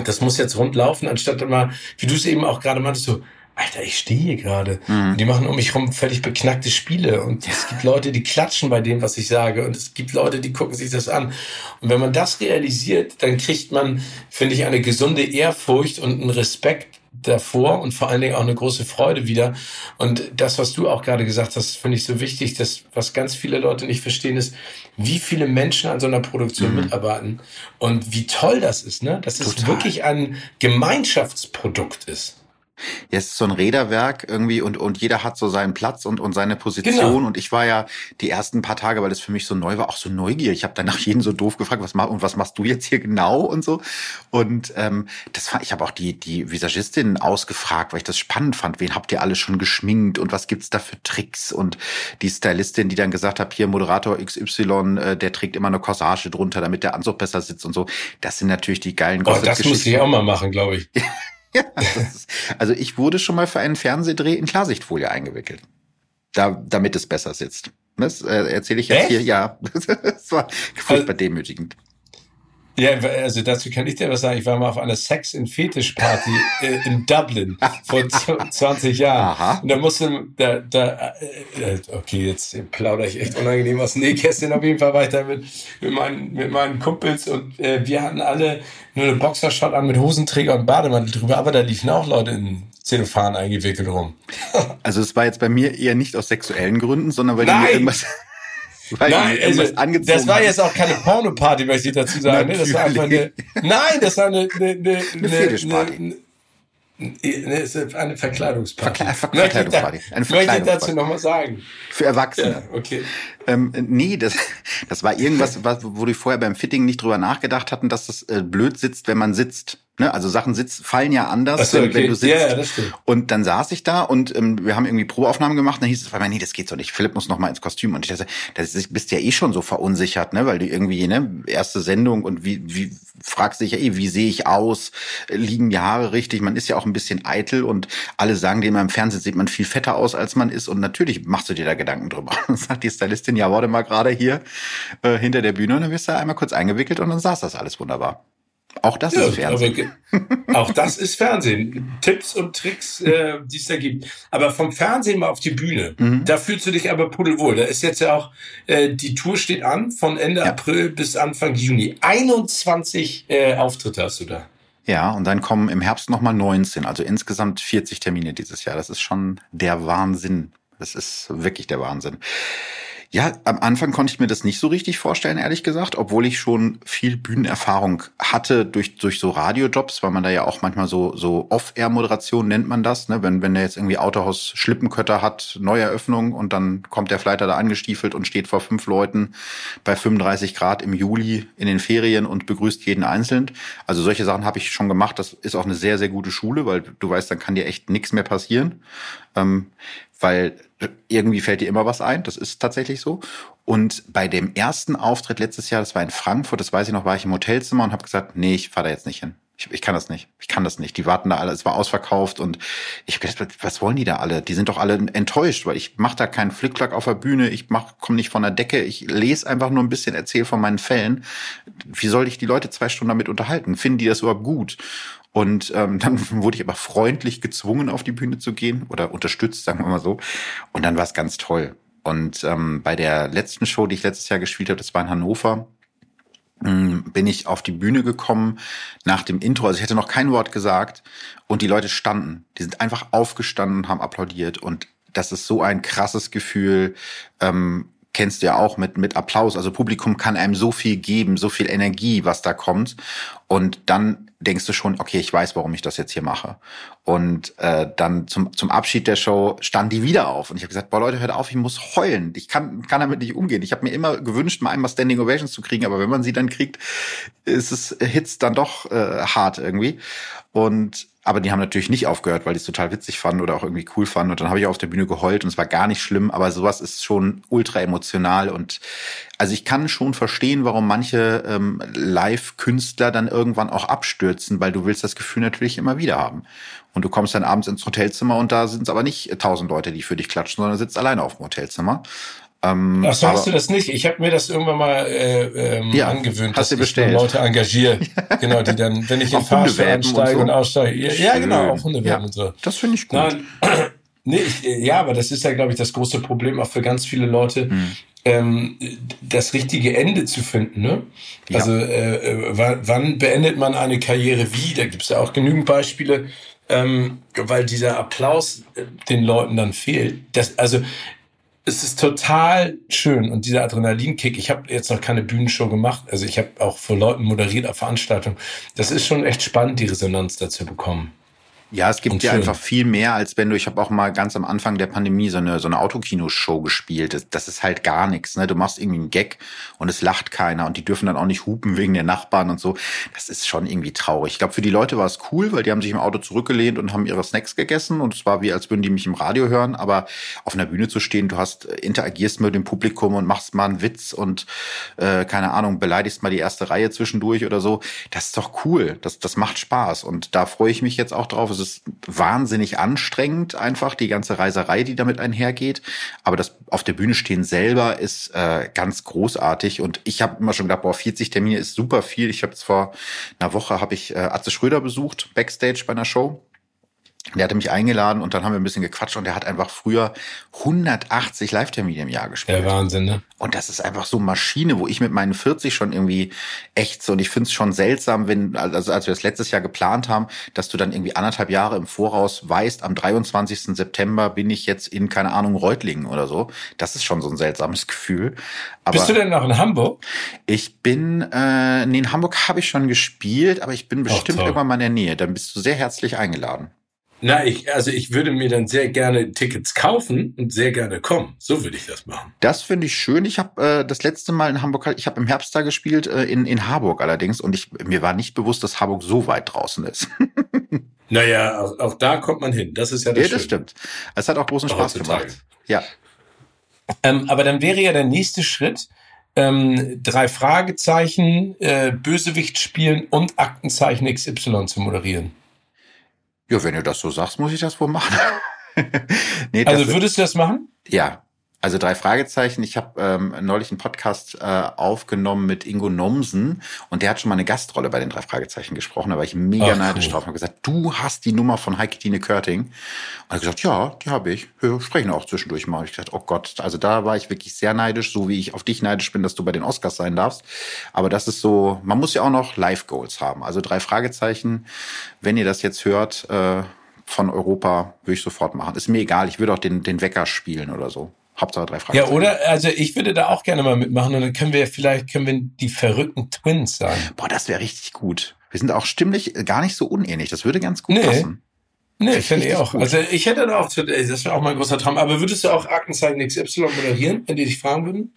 das muss jetzt rund laufen, anstatt immer, wie du es eben auch gerade meintest, so, Alter, ich stehe hier gerade. Mhm. Die machen um mich rum völlig beknackte Spiele. Und es gibt Leute, die klatschen bei dem, was ich sage. Und es gibt Leute, die gucken sich das an. Und wenn man das realisiert, dann kriegt man, finde ich, eine gesunde Ehrfurcht und einen Respekt davor und vor allen Dingen auch eine große Freude wieder. Und das, was du auch gerade gesagt hast, finde ich so wichtig, dass was ganz viele Leute nicht verstehen, ist, wie viele Menschen an so einer Produktion mhm. mitarbeiten und wie toll das ist, ne? Dass Total. es wirklich ein Gemeinschaftsprodukt ist. Ja, es ist so ein Räderwerk irgendwie und, und jeder hat so seinen Platz und, und seine Position. Genau. Und ich war ja die ersten paar Tage, weil das für mich so neu war, auch so neugierig. Ich habe dann nach jeden so doof gefragt, was mach, und was machst du jetzt hier genau und so. Und ähm, das fand, ich habe auch die, die Visagistin ausgefragt, weil ich das spannend fand. Wen habt ihr alle schon geschminkt und was gibt's da für Tricks? Und die Stylistin, die dann gesagt hat, hier Moderator XY, äh, der trägt immer eine Corsage drunter, damit der Anzug besser sitzt und so. Das sind natürlich die geilen Oh, das muss ich auch mal machen, glaube ich. Ja, ist, also ich wurde schon mal für einen Fernsehdreh in Klarsichtfolie eingewickelt. Da, damit es besser sitzt. Das äh, erzähle ich jetzt Echt? hier, ja. das war furchtbar also, demütigend. Ja, also dazu kann ich dir was sagen. Ich war mal auf einer Sex- and Fetisch-Party äh, in Dublin vor 20 Jahren. Aha. Und da musste, da, da, äh, okay, jetzt plaudere ich echt unangenehm aus dem Nähkästchen. Auf jeden Fall war ich da mit, mit, meinen, mit meinen Kumpels und äh, wir hatten alle nur eine Boxershot an mit Hosenträger und Bademantel drüber, aber da liefen auch Leute in Zellophan eingewickelt rum. also es war jetzt bei mir eher nicht aus sexuellen Gründen, sondern weil Nein. die mir irgendwas weil Nein, also, das war jetzt auch keine Porno-Party, möchte ich dazu sagen. Ne? Das war einfach eine, nein, das war eine, eine, eine, eine, eine, eine, Verkleidungsparty. Verkle Verkleidungsparty. Eine Verkleidungsparty. Möchte ich dazu nochmal sagen. Für Erwachsene. Ja, okay. Ähm, nee, das, das war irgendwas, was, wo die vorher beim Fitting nicht drüber nachgedacht hatten, dass das äh, blöd sitzt, wenn man sitzt. Ne? Also Sachen sitz, fallen ja anders, so, okay. wenn du sitzt. Ja. Und dann saß ich da und ähm, wir haben irgendwie Probeaufnahmen gemacht. Und dann hieß es, weil nee, das geht so nicht. Philipp muss noch mal ins Kostüm. Und ich dachte, das ist, bist ja eh schon so verunsichert, ne? Weil du irgendwie ne erste Sendung und wie wie fragst dich ja eh, wie sehe ich aus? Liegen die Haare richtig? Man ist ja auch ein bisschen eitel und alle sagen dir immer im Fernsehen sieht man viel fetter aus, als man ist. Und natürlich machst du dir da Gedanken drüber. Und sagt die Stylistin, ja, warte mal gerade hier äh, hinter der Bühne und dann wirst du einmal kurz eingewickelt und dann saß das alles wunderbar. Auch das ja, ist Fernsehen. auch das ist Fernsehen. Tipps und Tricks, äh, die es da gibt. Aber vom Fernsehen mal auf die Bühne. Mhm. Da fühlst du dich aber pudelwohl. Da ist jetzt ja auch, äh, die Tour steht an, von Ende ja. April bis Anfang Juni. 21 äh, Auftritte hast du da. Ja, und dann kommen im Herbst nochmal 19. Also insgesamt 40 Termine dieses Jahr. Das ist schon der Wahnsinn. Das ist wirklich der Wahnsinn. Ja, am Anfang konnte ich mir das nicht so richtig vorstellen, ehrlich gesagt, obwohl ich schon viel Bühnenerfahrung hatte durch, durch so Radiojobs, weil man da ja auch manchmal so, so Off-Air-Moderation nennt man das, ne? wenn, wenn der jetzt irgendwie Autohaus Schlippenkötter hat, Neueröffnung und dann kommt der Fleiter da angestiefelt und steht vor fünf Leuten bei 35 Grad im Juli in den Ferien und begrüßt jeden einzeln. Also solche Sachen habe ich schon gemacht. Das ist auch eine sehr, sehr gute Schule, weil du weißt, dann kann dir echt nichts mehr passieren. Ähm, weil irgendwie fällt dir immer was ein. Das ist tatsächlich so. Und bei dem ersten Auftritt letztes Jahr, das war in Frankfurt, das weiß ich noch, war ich im Hotelzimmer und habe gesagt, nee, ich fahre da jetzt nicht hin. Ich, ich kann das nicht. Ich kann das nicht. Die warten da alle, es war ausverkauft und ich gedacht, was wollen die da alle? Die sind doch alle enttäuscht, weil ich mache da keinen Flickflack auf der Bühne, ich mach, komme nicht von der Decke, ich lese einfach nur ein bisschen, erzähle von meinen Fällen. Wie soll ich die Leute zwei Stunden damit unterhalten? Finden die das überhaupt gut? Und ähm, dann wurde ich aber freundlich gezwungen, auf die Bühne zu gehen oder unterstützt, sagen wir mal so. Und dann war es ganz toll. Und ähm, bei der letzten Show, die ich letztes Jahr gespielt habe, das war in Hannover, ähm, bin ich auf die Bühne gekommen nach dem Intro. Also ich hätte noch kein Wort gesagt und die Leute standen. Die sind einfach aufgestanden und haben applaudiert. Und das ist so ein krasses Gefühl. Ähm, kennst du ja auch mit, mit Applaus. Also Publikum kann einem so viel geben, so viel Energie, was da kommt. Und dann denkst du schon, okay, ich weiß, warum ich das jetzt hier mache. Und äh, dann zum, zum Abschied der Show stand die wieder auf. Und ich habe gesagt, boah Leute, hört auf, ich muss heulen. Ich kann, kann damit nicht umgehen. Ich habe mir immer gewünscht, mal einmal Standing Ovations zu kriegen, aber wenn man sie dann kriegt, ist es Hits dann doch äh, hart irgendwie. Und aber die haben natürlich nicht aufgehört, weil die es total witzig fanden oder auch irgendwie cool fanden. Und dann habe ich auf der Bühne geheult und es war gar nicht schlimm, aber sowas ist schon ultra emotional. Und also ich kann schon verstehen, warum manche ähm, Live-Künstler dann irgendwann auch abstürzen, weil du willst das Gefühl natürlich immer wieder haben. Und du kommst dann abends ins Hotelzimmer und da sind es aber nicht tausend Leute, die für dich klatschen, sondern sitzt alleine auf dem Hotelzimmer. Ähm, Ach so, hast du das nicht? Ich habe mir das irgendwann mal äh, ähm, ja, angewöhnt, dass ich Leute engagiere, genau, die dann, wenn ich in Fahrstuhl einsteige und, so. und aussteige, ja, ja, genau, auch Hundewerben ja, und so. Das finde ich gut. Nein, nee, ich, ja, aber das ist ja, glaube ich, das große Problem auch für ganz viele Leute, hm. ähm, das richtige Ende zu finden. Ne? Also äh, äh wann beendet man eine Karriere wie? Da gibt es ja auch genügend Beispiele. Ähm, weil dieser Applaus äh, den Leuten dann fehlt. Das, also es ist total schön und dieser Adrenalinkick. Ich habe jetzt noch keine Bühnenshow gemacht, also ich habe auch vor Leuten moderiert auf Veranstaltungen. Das ist schon echt spannend, die Resonanz dazu bekommen. Ja, es gibt ja einfach viel mehr, als wenn du, ich habe auch mal ganz am Anfang der Pandemie so eine, so eine Autokinoshow gespielt. Das, das ist halt gar nichts. Ne? Du machst irgendwie einen Gag und es lacht keiner und die dürfen dann auch nicht hupen wegen der Nachbarn und so. Das ist schon irgendwie traurig. Ich glaube, für die Leute war es cool, weil die haben sich im Auto zurückgelehnt und haben ihre Snacks gegessen und es war wie, als würden die mich im Radio hören. Aber auf einer Bühne zu stehen, du hast, interagierst mit dem Publikum und machst mal einen Witz und äh, keine Ahnung, beleidigst mal die erste Reihe zwischendurch oder so. Das ist doch cool. Das, das macht Spaß und da freue ich mich jetzt auch drauf es ist wahnsinnig anstrengend, einfach die ganze Reiserei, die damit einhergeht. Aber das auf der Bühne stehen selber ist äh, ganz großartig. Und ich habe immer schon gedacht, boah, 40 Termine ist super viel. Ich habe vor einer Woche habe ich äh, Atze Schröder besucht, Backstage bei einer Show. Der hatte mich eingeladen und dann haben wir ein bisschen gequatscht und er hat einfach früher 180 Live-Termine im Jahr gespielt. Der Wahnsinn, ne? Und das ist einfach so Maschine, wo ich mit meinen 40 schon irgendwie echt so, und ich finde es schon seltsam, wenn, also als wir das letztes Jahr geplant haben, dass du dann irgendwie anderthalb Jahre im Voraus weißt, am 23. September bin ich jetzt in, keine Ahnung, Reutlingen oder so. Das ist schon so ein seltsames Gefühl. Aber Bist du denn noch in Hamburg? Ich bin, äh, nee, in Hamburg habe ich schon gespielt, aber ich bin bestimmt irgendwann mal in der Nähe. Dann bist du sehr herzlich eingeladen. Na, ich, also ich würde mir dann sehr gerne Tickets kaufen und sehr gerne kommen. So würde ich das machen. Das finde ich schön. Ich habe äh, das letzte Mal in Hamburg, ich habe im Herbst da gespielt, äh, in, in Harburg allerdings, und ich, mir war nicht bewusst, dass Harburg so weit draußen ist. naja, auch, auch da kommt man hin. Das ist ja das Ja, das stimmt. Es hat auch großen Spaß gemacht. Ja. Ähm, aber dann wäre ja der nächste Schritt, ähm, drei Fragezeichen, äh, Bösewicht spielen und Aktenzeichen XY zu moderieren. Ja, wenn du das so sagst, muss ich das wohl machen. nee, also würdest du das machen? Ja, also drei Fragezeichen. Ich habe ähm, neulich einen Podcast äh, aufgenommen mit Ingo Nomsen und der hat schon mal eine Gastrolle bei den drei Fragezeichen gesprochen. Da war ich mega Ach, neidisch cool. drauf und habe gesagt, du hast die Nummer von Heike Tine Körting. Und er hat gesagt, ja, die habe ich. Wir sprechen auch zwischendurch mal. Ich gesagt, oh Gott, also da war ich wirklich sehr neidisch, so wie ich auf dich neidisch bin, dass du bei den Oscars sein darfst. Aber das ist so, man muss ja auch noch Live-Goals haben. Also drei Fragezeichen, wenn ihr das jetzt hört, äh, von Europa würde ich sofort machen. Ist mir egal, ich würde auch den, den Wecker spielen oder so. Hauptsache drei Fragen. Ja, oder? Also ich würde da auch gerne mal mitmachen und dann können wir vielleicht, können wir die verrückten Twins sein. Boah, das wäre richtig gut. Wir sind auch stimmlich gar nicht so unähnlich. Das würde ganz gut nee. passen. Nee, ich finde ich auch. Gut. Also ich hätte da auch, das wäre auch mein großer Traum. Aber würdest du auch Aktenzeichen XY moderieren, wenn die dich fragen würden?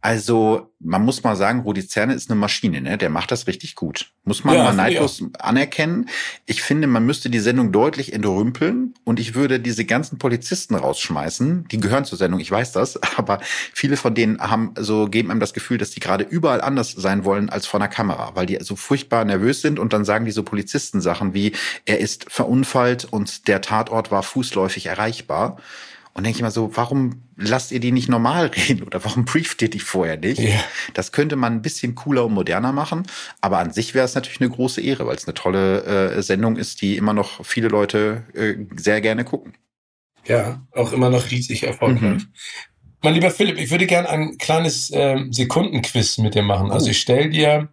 Also, man muss mal sagen, Rudi Zerne ist eine Maschine, ne? Der macht das richtig gut. Muss man ja, mal neidlos anerkennen. Ich finde, man müsste die Sendung deutlich entrümpeln und ich würde diese ganzen Polizisten rausschmeißen. Die gehören zur Sendung, ich weiß das, aber viele von denen haben so, geben einem das Gefühl, dass die gerade überall anders sein wollen als vor einer Kamera, weil die so furchtbar nervös sind und dann sagen die so Polizisten Sachen wie, er ist verunfallt und der Tatort war fußläufig erreichbar. Und denke ich mal so, warum lasst ihr die nicht normal reden oder warum brieft ihr die vorher nicht? Yeah. Das könnte man ein bisschen cooler und moderner machen, aber an sich wäre es natürlich eine große Ehre, weil es eine tolle äh, Sendung ist, die immer noch viele Leute äh, sehr gerne gucken. Ja, auch immer noch riesig erfolgreich. Mhm. Mein lieber Philipp, ich würde gerne ein kleines äh, Sekundenquiz mit dir machen. Also oh. ich stelle dir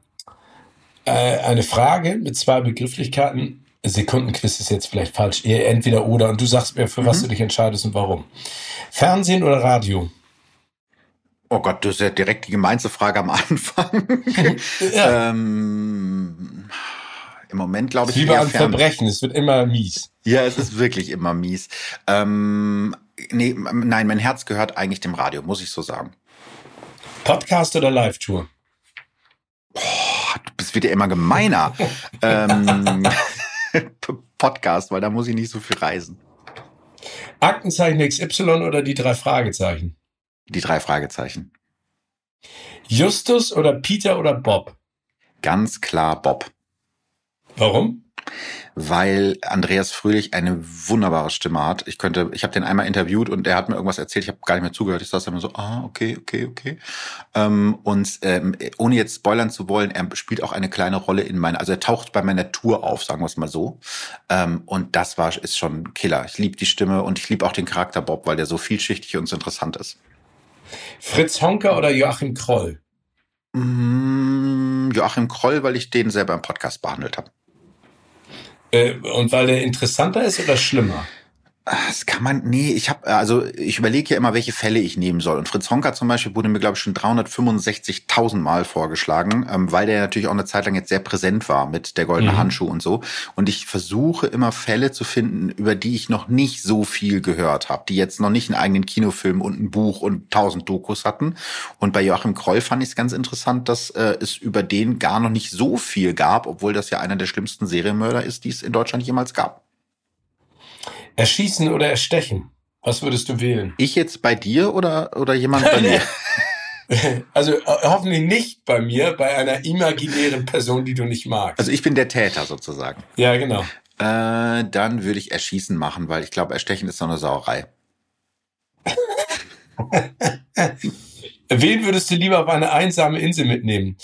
äh, eine Frage mit zwei Begrifflichkeiten Sekundenquiz ist jetzt vielleicht falsch. Entweder oder und du sagst mir, für mhm. was du dich entscheidest und warum. Fernsehen oder Radio? Oh Gott, das ist ja direkt die gemeinste Frage am Anfang. ja. ähm, Im Moment glaube ich. Lieber an Verbrechen, es wird immer mies. Ja, es ist wirklich immer mies. Ähm, nee, nein, mein Herz gehört eigentlich dem Radio, muss ich so sagen. Podcast oder Live-Tour? Boah, du bist wieder immer gemeiner. ähm, Podcast, weil da muss ich nicht so viel reisen. Aktenzeichen XY oder die drei Fragezeichen? Die drei Fragezeichen. Justus oder Peter oder Bob? Ganz klar Bob. Warum? Weil Andreas Fröhlich eine wunderbare Stimme hat. Ich könnte, ich habe den einmal interviewt und er hat mir irgendwas erzählt, ich habe gar nicht mehr zugehört. Ich saß immer so, ah, okay, okay, okay. Ähm, und ähm, ohne jetzt spoilern zu wollen, er spielt auch eine kleine Rolle in meiner, also er taucht bei meiner Tour auf, sagen wir es mal so. Ähm, und das war ist schon Killer. Ich liebe die Stimme und ich liebe auch den Charakter Bob, weil der so vielschichtig und so interessant ist. Fritz Honker oder Joachim Kroll? Mm, Joachim Kroll, weil ich den selber im Podcast behandelt habe. Äh, und weil der interessanter ist oder schlimmer? Das kann man, nee, ich habe, also ich überlege ja immer, welche Fälle ich nehmen soll. Und Fritz Honka zum Beispiel wurde mir, glaube ich, schon 365.000 Mal vorgeschlagen, ähm, weil der natürlich auch eine Zeit lang jetzt sehr präsent war mit der goldene mhm. Handschuh und so. Und ich versuche immer Fälle zu finden, über die ich noch nicht so viel gehört habe, die jetzt noch nicht einen eigenen Kinofilm und ein Buch und tausend Dokus hatten. Und bei Joachim Kroll fand ich es ganz interessant, dass äh, es über den gar noch nicht so viel gab, obwohl das ja einer der schlimmsten Serienmörder ist, die es in Deutschland jemals gab. Erschießen oder erstechen? Was würdest du wählen? Ich jetzt bei dir oder, oder jemand bei mir? Also hoffentlich nicht bei mir, bei einer imaginären Person, die du nicht magst. Also ich bin der Täter sozusagen. Ja, genau. Äh, dann würde ich Erschießen machen, weil ich glaube, Erstechen ist so eine Sauerei. Wen würdest du lieber auf eine einsame Insel mitnehmen?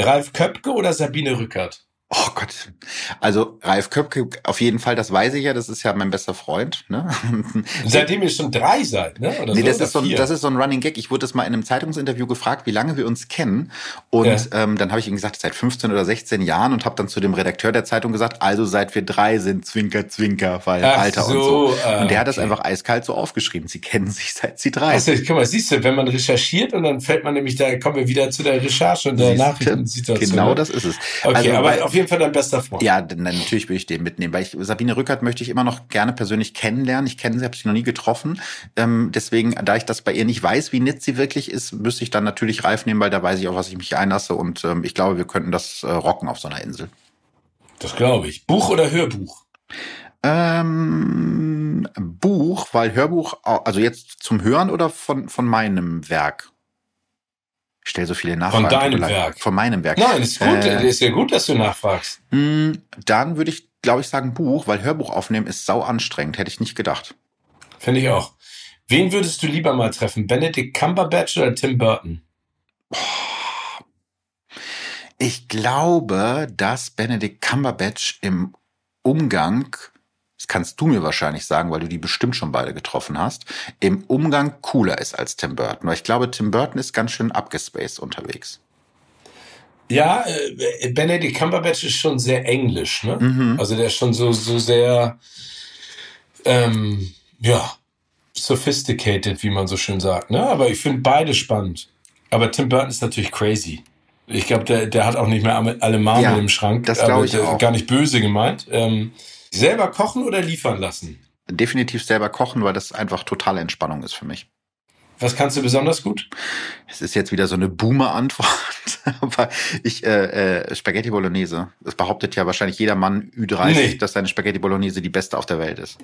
Ralf Köpke oder Sabine Rückert? Oh Gott. Also Ralf Köpke, auf jeden Fall, das weiß ich ja, das ist ja mein bester Freund. Ne? Seitdem ihr schon drei seid, ne? Oder nee, so, das, ist so ein, das ist so ein Running Gag. Ich wurde das mal in einem Zeitungsinterview gefragt, wie lange wir uns kennen. Und ja. ähm, dann habe ich ihm gesagt, seit 15 oder 16 Jahren und habe dann zu dem Redakteur der Zeitung gesagt, also seit wir drei sind, Zwinker, Zwinker, weil Ach Alter so, und so. Und der hat das einfach eiskalt so aufgeschrieben. Sie kennen sich seit sie drei. Also, guck mal, siehst du, wenn man recherchiert und dann fällt man nämlich, da kommen wir wieder zu der Recherche und der Nachrichtensituation. Genau das ist es. Okay, also, aber auf jeden Fall dein bester Freund. Ja, natürlich will ich den mitnehmen, weil ich Sabine Rückert möchte ich immer noch gerne persönlich kennenlernen. Ich kenne sie, habe sie noch nie getroffen. Ähm, deswegen, da ich das bei ihr nicht weiß, wie nett sie wirklich ist, müsste ich dann natürlich Ralf nehmen, weil da weiß ich auch, was ich mich einlasse. Und ähm, ich glaube, wir könnten das äh, rocken auf so einer Insel. Das glaube ich. Buch oder Hörbuch? Ähm, Buch, weil Hörbuch, also jetzt zum Hören oder von, von meinem Werk? Ich stelle so viele Nachfragen. Von deinem Werk. Von meinem Werk. Nein, ist gut. Äh, ist ja gut, dass du nachfragst. Hm, dann würde ich, glaube ich, sagen Buch, weil Hörbuch aufnehmen ist sau anstrengend. Hätte ich nicht gedacht. Finde ich auch. Wen würdest du lieber mal treffen? Benedict Cumberbatch oder Tim Burton? Ich glaube, dass Benedict Cumberbatch im Umgang das kannst du mir wahrscheinlich sagen, weil du die bestimmt schon beide getroffen hast, im Umgang cooler ist als Tim Burton. Weil ich glaube, Tim Burton ist ganz schön abgespaced unterwegs. Ja, äh, Benedict Cumberbatch ist schon sehr englisch, ne? Mhm. Also der ist schon so, so sehr, ähm, ja, sophisticated, wie man so schön sagt, ne? Aber ich finde beide spannend. Aber Tim Burton ist natürlich crazy. Ich glaube, der, der hat auch nicht mehr alle Marmel ja, im Schrank. Das glaube ich auch. Gar nicht böse gemeint. Ähm, Selber kochen oder liefern lassen? Definitiv selber kochen, weil das einfach totale Entspannung ist für mich. Was kannst du besonders gut? Es ist jetzt wieder so eine Boomer-Antwort, aber ich äh, äh, Spaghetti Bolognese. Das behauptet ja wahrscheinlich jeder Mann Ü30, nee. dass seine Spaghetti Bolognese die beste auf der Welt ist.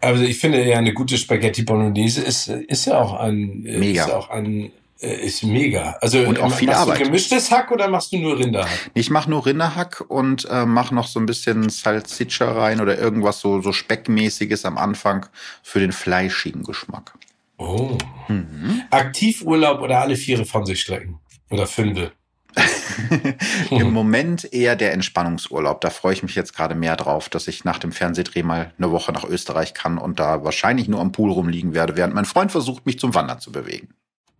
Also ich finde ja eine gute Spaghetti Bolognese ist ist ja auch ein Mega. ist auch ein ist mega. Also und auch viel machst Arbeit. du gemischtes Hack oder machst du nur Rinderhack? Ich mache nur Rinderhack und äh, mache noch so ein bisschen Salsiccia rein oder irgendwas so so speckmäßiges am Anfang für den fleischigen Geschmack. Oh. Mhm. Aktivurlaub oder alle Viere von sich strecken oder fünfe? Im Moment eher der Entspannungsurlaub. Da freue ich mich jetzt gerade mehr drauf, dass ich nach dem Fernsehdreh mal eine Woche nach Österreich kann und da wahrscheinlich nur am Pool rumliegen werde, während mein Freund versucht, mich zum Wandern zu bewegen.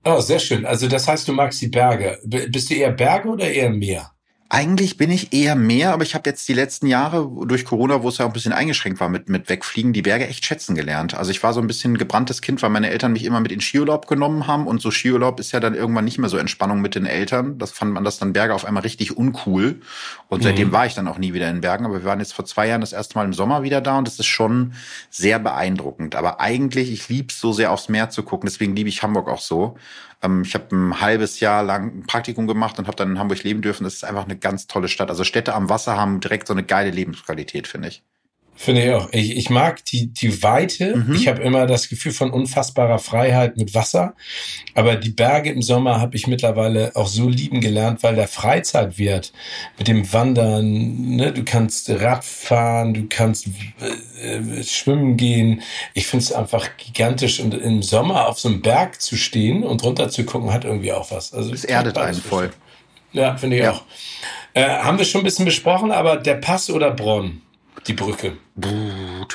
Oh, sehr schön. Also das heißt, du magst die Berge. Bist du eher Berge oder eher Meer? Eigentlich bin ich eher mehr, aber ich habe jetzt die letzten Jahre durch Corona, wo es ja auch ein bisschen eingeschränkt war mit, mit Wegfliegen, die Berge echt schätzen gelernt. Also ich war so ein bisschen gebranntes Kind, weil meine Eltern mich immer mit in Skiurlaub genommen haben und so Skiurlaub ist ja dann irgendwann nicht mehr so Entspannung mit den Eltern. Das fand man das dann Berge auf einmal richtig uncool und seitdem mhm. war ich dann auch nie wieder in Bergen. Aber wir waren jetzt vor zwei Jahren das erste Mal im Sommer wieder da und das ist schon sehr beeindruckend. Aber eigentlich, ich lieb's so sehr aufs Meer zu gucken, deswegen liebe ich Hamburg auch so. Ähm, ich habe ein halbes Jahr lang ein Praktikum gemacht und habe dann in Hamburg leben dürfen. Das ist einfach eine ganz tolle Stadt. Also Städte am Wasser haben direkt so eine geile Lebensqualität, finde ich. Finde ich auch. Ich, ich mag die, die Weite. Mhm. Ich habe immer das Gefühl von unfassbarer Freiheit mit Wasser. Aber die Berge im Sommer habe ich mittlerweile auch so lieben gelernt, weil der Freizeitwert mit dem Wandern, ne, du kannst Rad fahren, du kannst äh, schwimmen gehen. Ich finde es einfach gigantisch. Und im Sommer auf so einem Berg zu stehen und runter zu gucken, hat irgendwie auch was. Also es erdet einen voll. Ja, finde ich ja. auch. Äh, haben wir schon ein bisschen besprochen, aber der Pass oder Bronn? Die Brücke.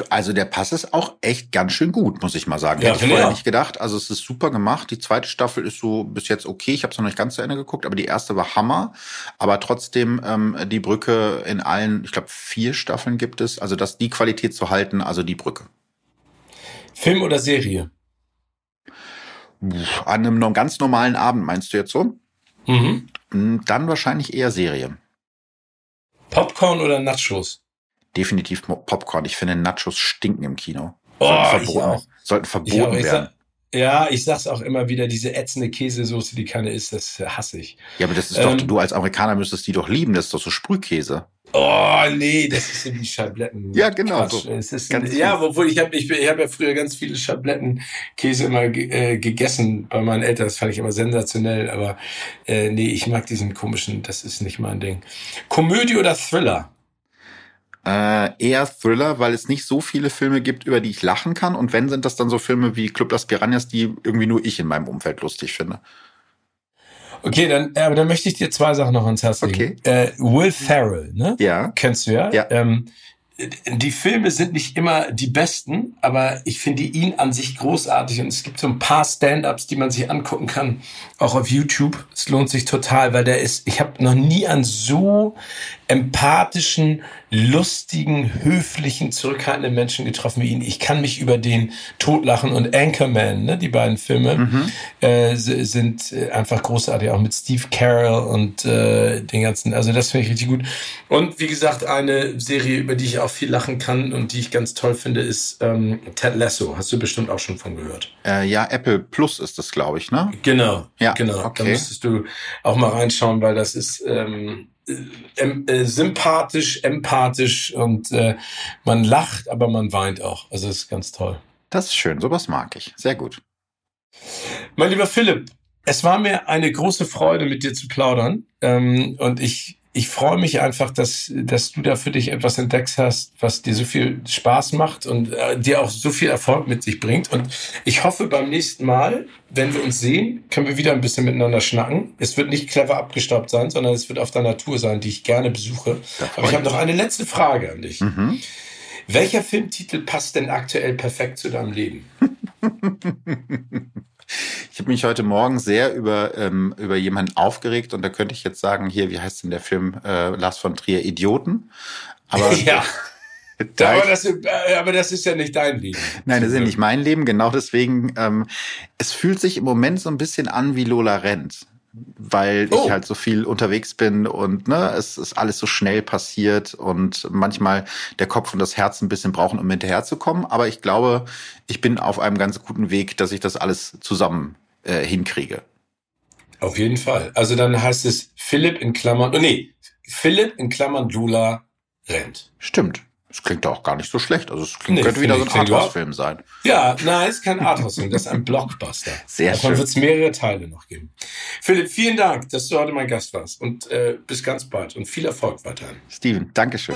Also der Pass ist auch echt ganz schön gut, muss ich mal sagen. Ja, Hätte ich vorher nicht gedacht. Also es ist super gemacht. Die zweite Staffel ist so bis jetzt okay. Ich habe es noch nicht ganz zu Ende geguckt, aber die erste war Hammer. Aber trotzdem ähm, die Brücke in allen, ich glaube vier Staffeln gibt es. Also das die Qualität zu halten, also die Brücke. Film oder Serie? An einem ganz normalen Abend meinst du jetzt so? Mhm. Hm, dann wahrscheinlich eher Serie. Popcorn oder Nachos? Definitiv Popcorn. Ich finde, Nachos stinken im Kino. Oh, sollten verboten, sollten verboten ich werden. ja, ich sag's auch immer wieder, diese ätzende Käsesoße, die keine ist, das hasse ich. Ja, aber das ist ähm, doch, du als Amerikaner müsstest die doch lieben, das ist doch so Sprühkäse. Oh, nee, das ist so wie Schabletten. ja, genau. So. Es ist, ja, obwohl ich habe ich, ich hab ja früher ganz viele Schablettenkäse immer äh, gegessen bei meinen Eltern. Das fand ich immer sensationell. Aber äh, nee, ich mag diesen komischen, das ist nicht mein Ding. Komödie oder Thriller? Äh, eher Thriller, weil es nicht so viele Filme gibt, über die ich lachen kann. Und wenn, sind das dann so Filme wie Club Las Piranhas, die irgendwie nur ich in meinem Umfeld lustig finde. Okay, dann, aber dann möchte ich dir zwei Sachen noch ans Herz legen. Okay. Äh, Will Ferrell, ne? Ja. Kennst du ja? Ja. Ähm, die Filme sind nicht immer die besten, aber ich finde ihn an sich großartig und es gibt so ein paar Stand-ups, die man sich angucken kann, auch auf YouTube. Es lohnt sich total, weil der ist, ich habe noch nie an so empathischen, lustigen, höflichen, zurückhaltenden Menschen getroffen wie ihn. Ich kann mich über den Totlachen und Anchorman, ne, die beiden Filme, mhm. äh, sind äh, einfach großartig, auch mit Steve Carroll und äh, den ganzen, also das finde ich richtig gut. Und wie gesagt, eine Serie, über die ich auch viel lachen kann und die ich ganz toll finde, ist ähm, Ted Lasso. Hast du bestimmt auch schon von gehört. Äh, ja, Apple Plus ist das, glaube ich, ne? Genau. Ja, genau. Okay. Da müsstest du auch mal reinschauen, weil das ist ähm, äh, äh, sympathisch, empathisch und äh, man lacht, aber man weint auch. Also ist ganz toll. Das ist schön, sowas mag ich. Sehr gut. Mein lieber Philipp, es war mir eine große Freude, mit dir zu plaudern. Ähm, und ich ich freue mich einfach, dass, dass du da für dich etwas entdeckt hast, was dir so viel Spaß macht und äh, dir auch so viel Erfolg mit sich bringt. Und ich hoffe, beim nächsten Mal, wenn wir uns sehen, können wir wieder ein bisschen miteinander schnacken. Es wird nicht clever abgestaubt sein, sondern es wird auf der Natur sein, die ich gerne besuche. Aber ich habe noch eine letzte Frage an dich. Mhm. Welcher Filmtitel passt denn aktuell perfekt zu deinem Leben? Ich habe mich heute Morgen sehr über, ähm, über jemanden aufgeregt und da könnte ich jetzt sagen, hier, wie heißt denn der Film äh, Lars von Trier, Idioten? Aber ja. aber, das, äh, aber das ist ja nicht dein Leben. Nein, das ist ja nicht mein Leben, genau deswegen. Ähm, es fühlt sich im Moment so ein bisschen an wie Lola Rent weil oh. ich halt so viel unterwegs bin und ne, es ist alles so schnell passiert und manchmal der Kopf und das Herz ein bisschen brauchen, um hinterherzukommen. Aber ich glaube, ich bin auf einem ganz guten Weg, dass ich das alles zusammen äh, hinkriege. Auf jeden Fall. Also dann heißt es Philipp in Klammern, oh nee, Philipp in Klammern Lula rennt. Stimmt. Es klingt auch gar nicht so schlecht. Also es klingt, nee, könnte wieder so ein Arthouse-Film sein. Ja, nein, es ist kein Arthouse-Film, das ist ein Blockbuster. Sehr Davon schön. wird es mehrere Teile noch geben. Philipp, vielen Dank, dass du heute mein Gast warst. Und äh, bis ganz bald und viel Erfolg weiterhin. Steven, Dankeschön.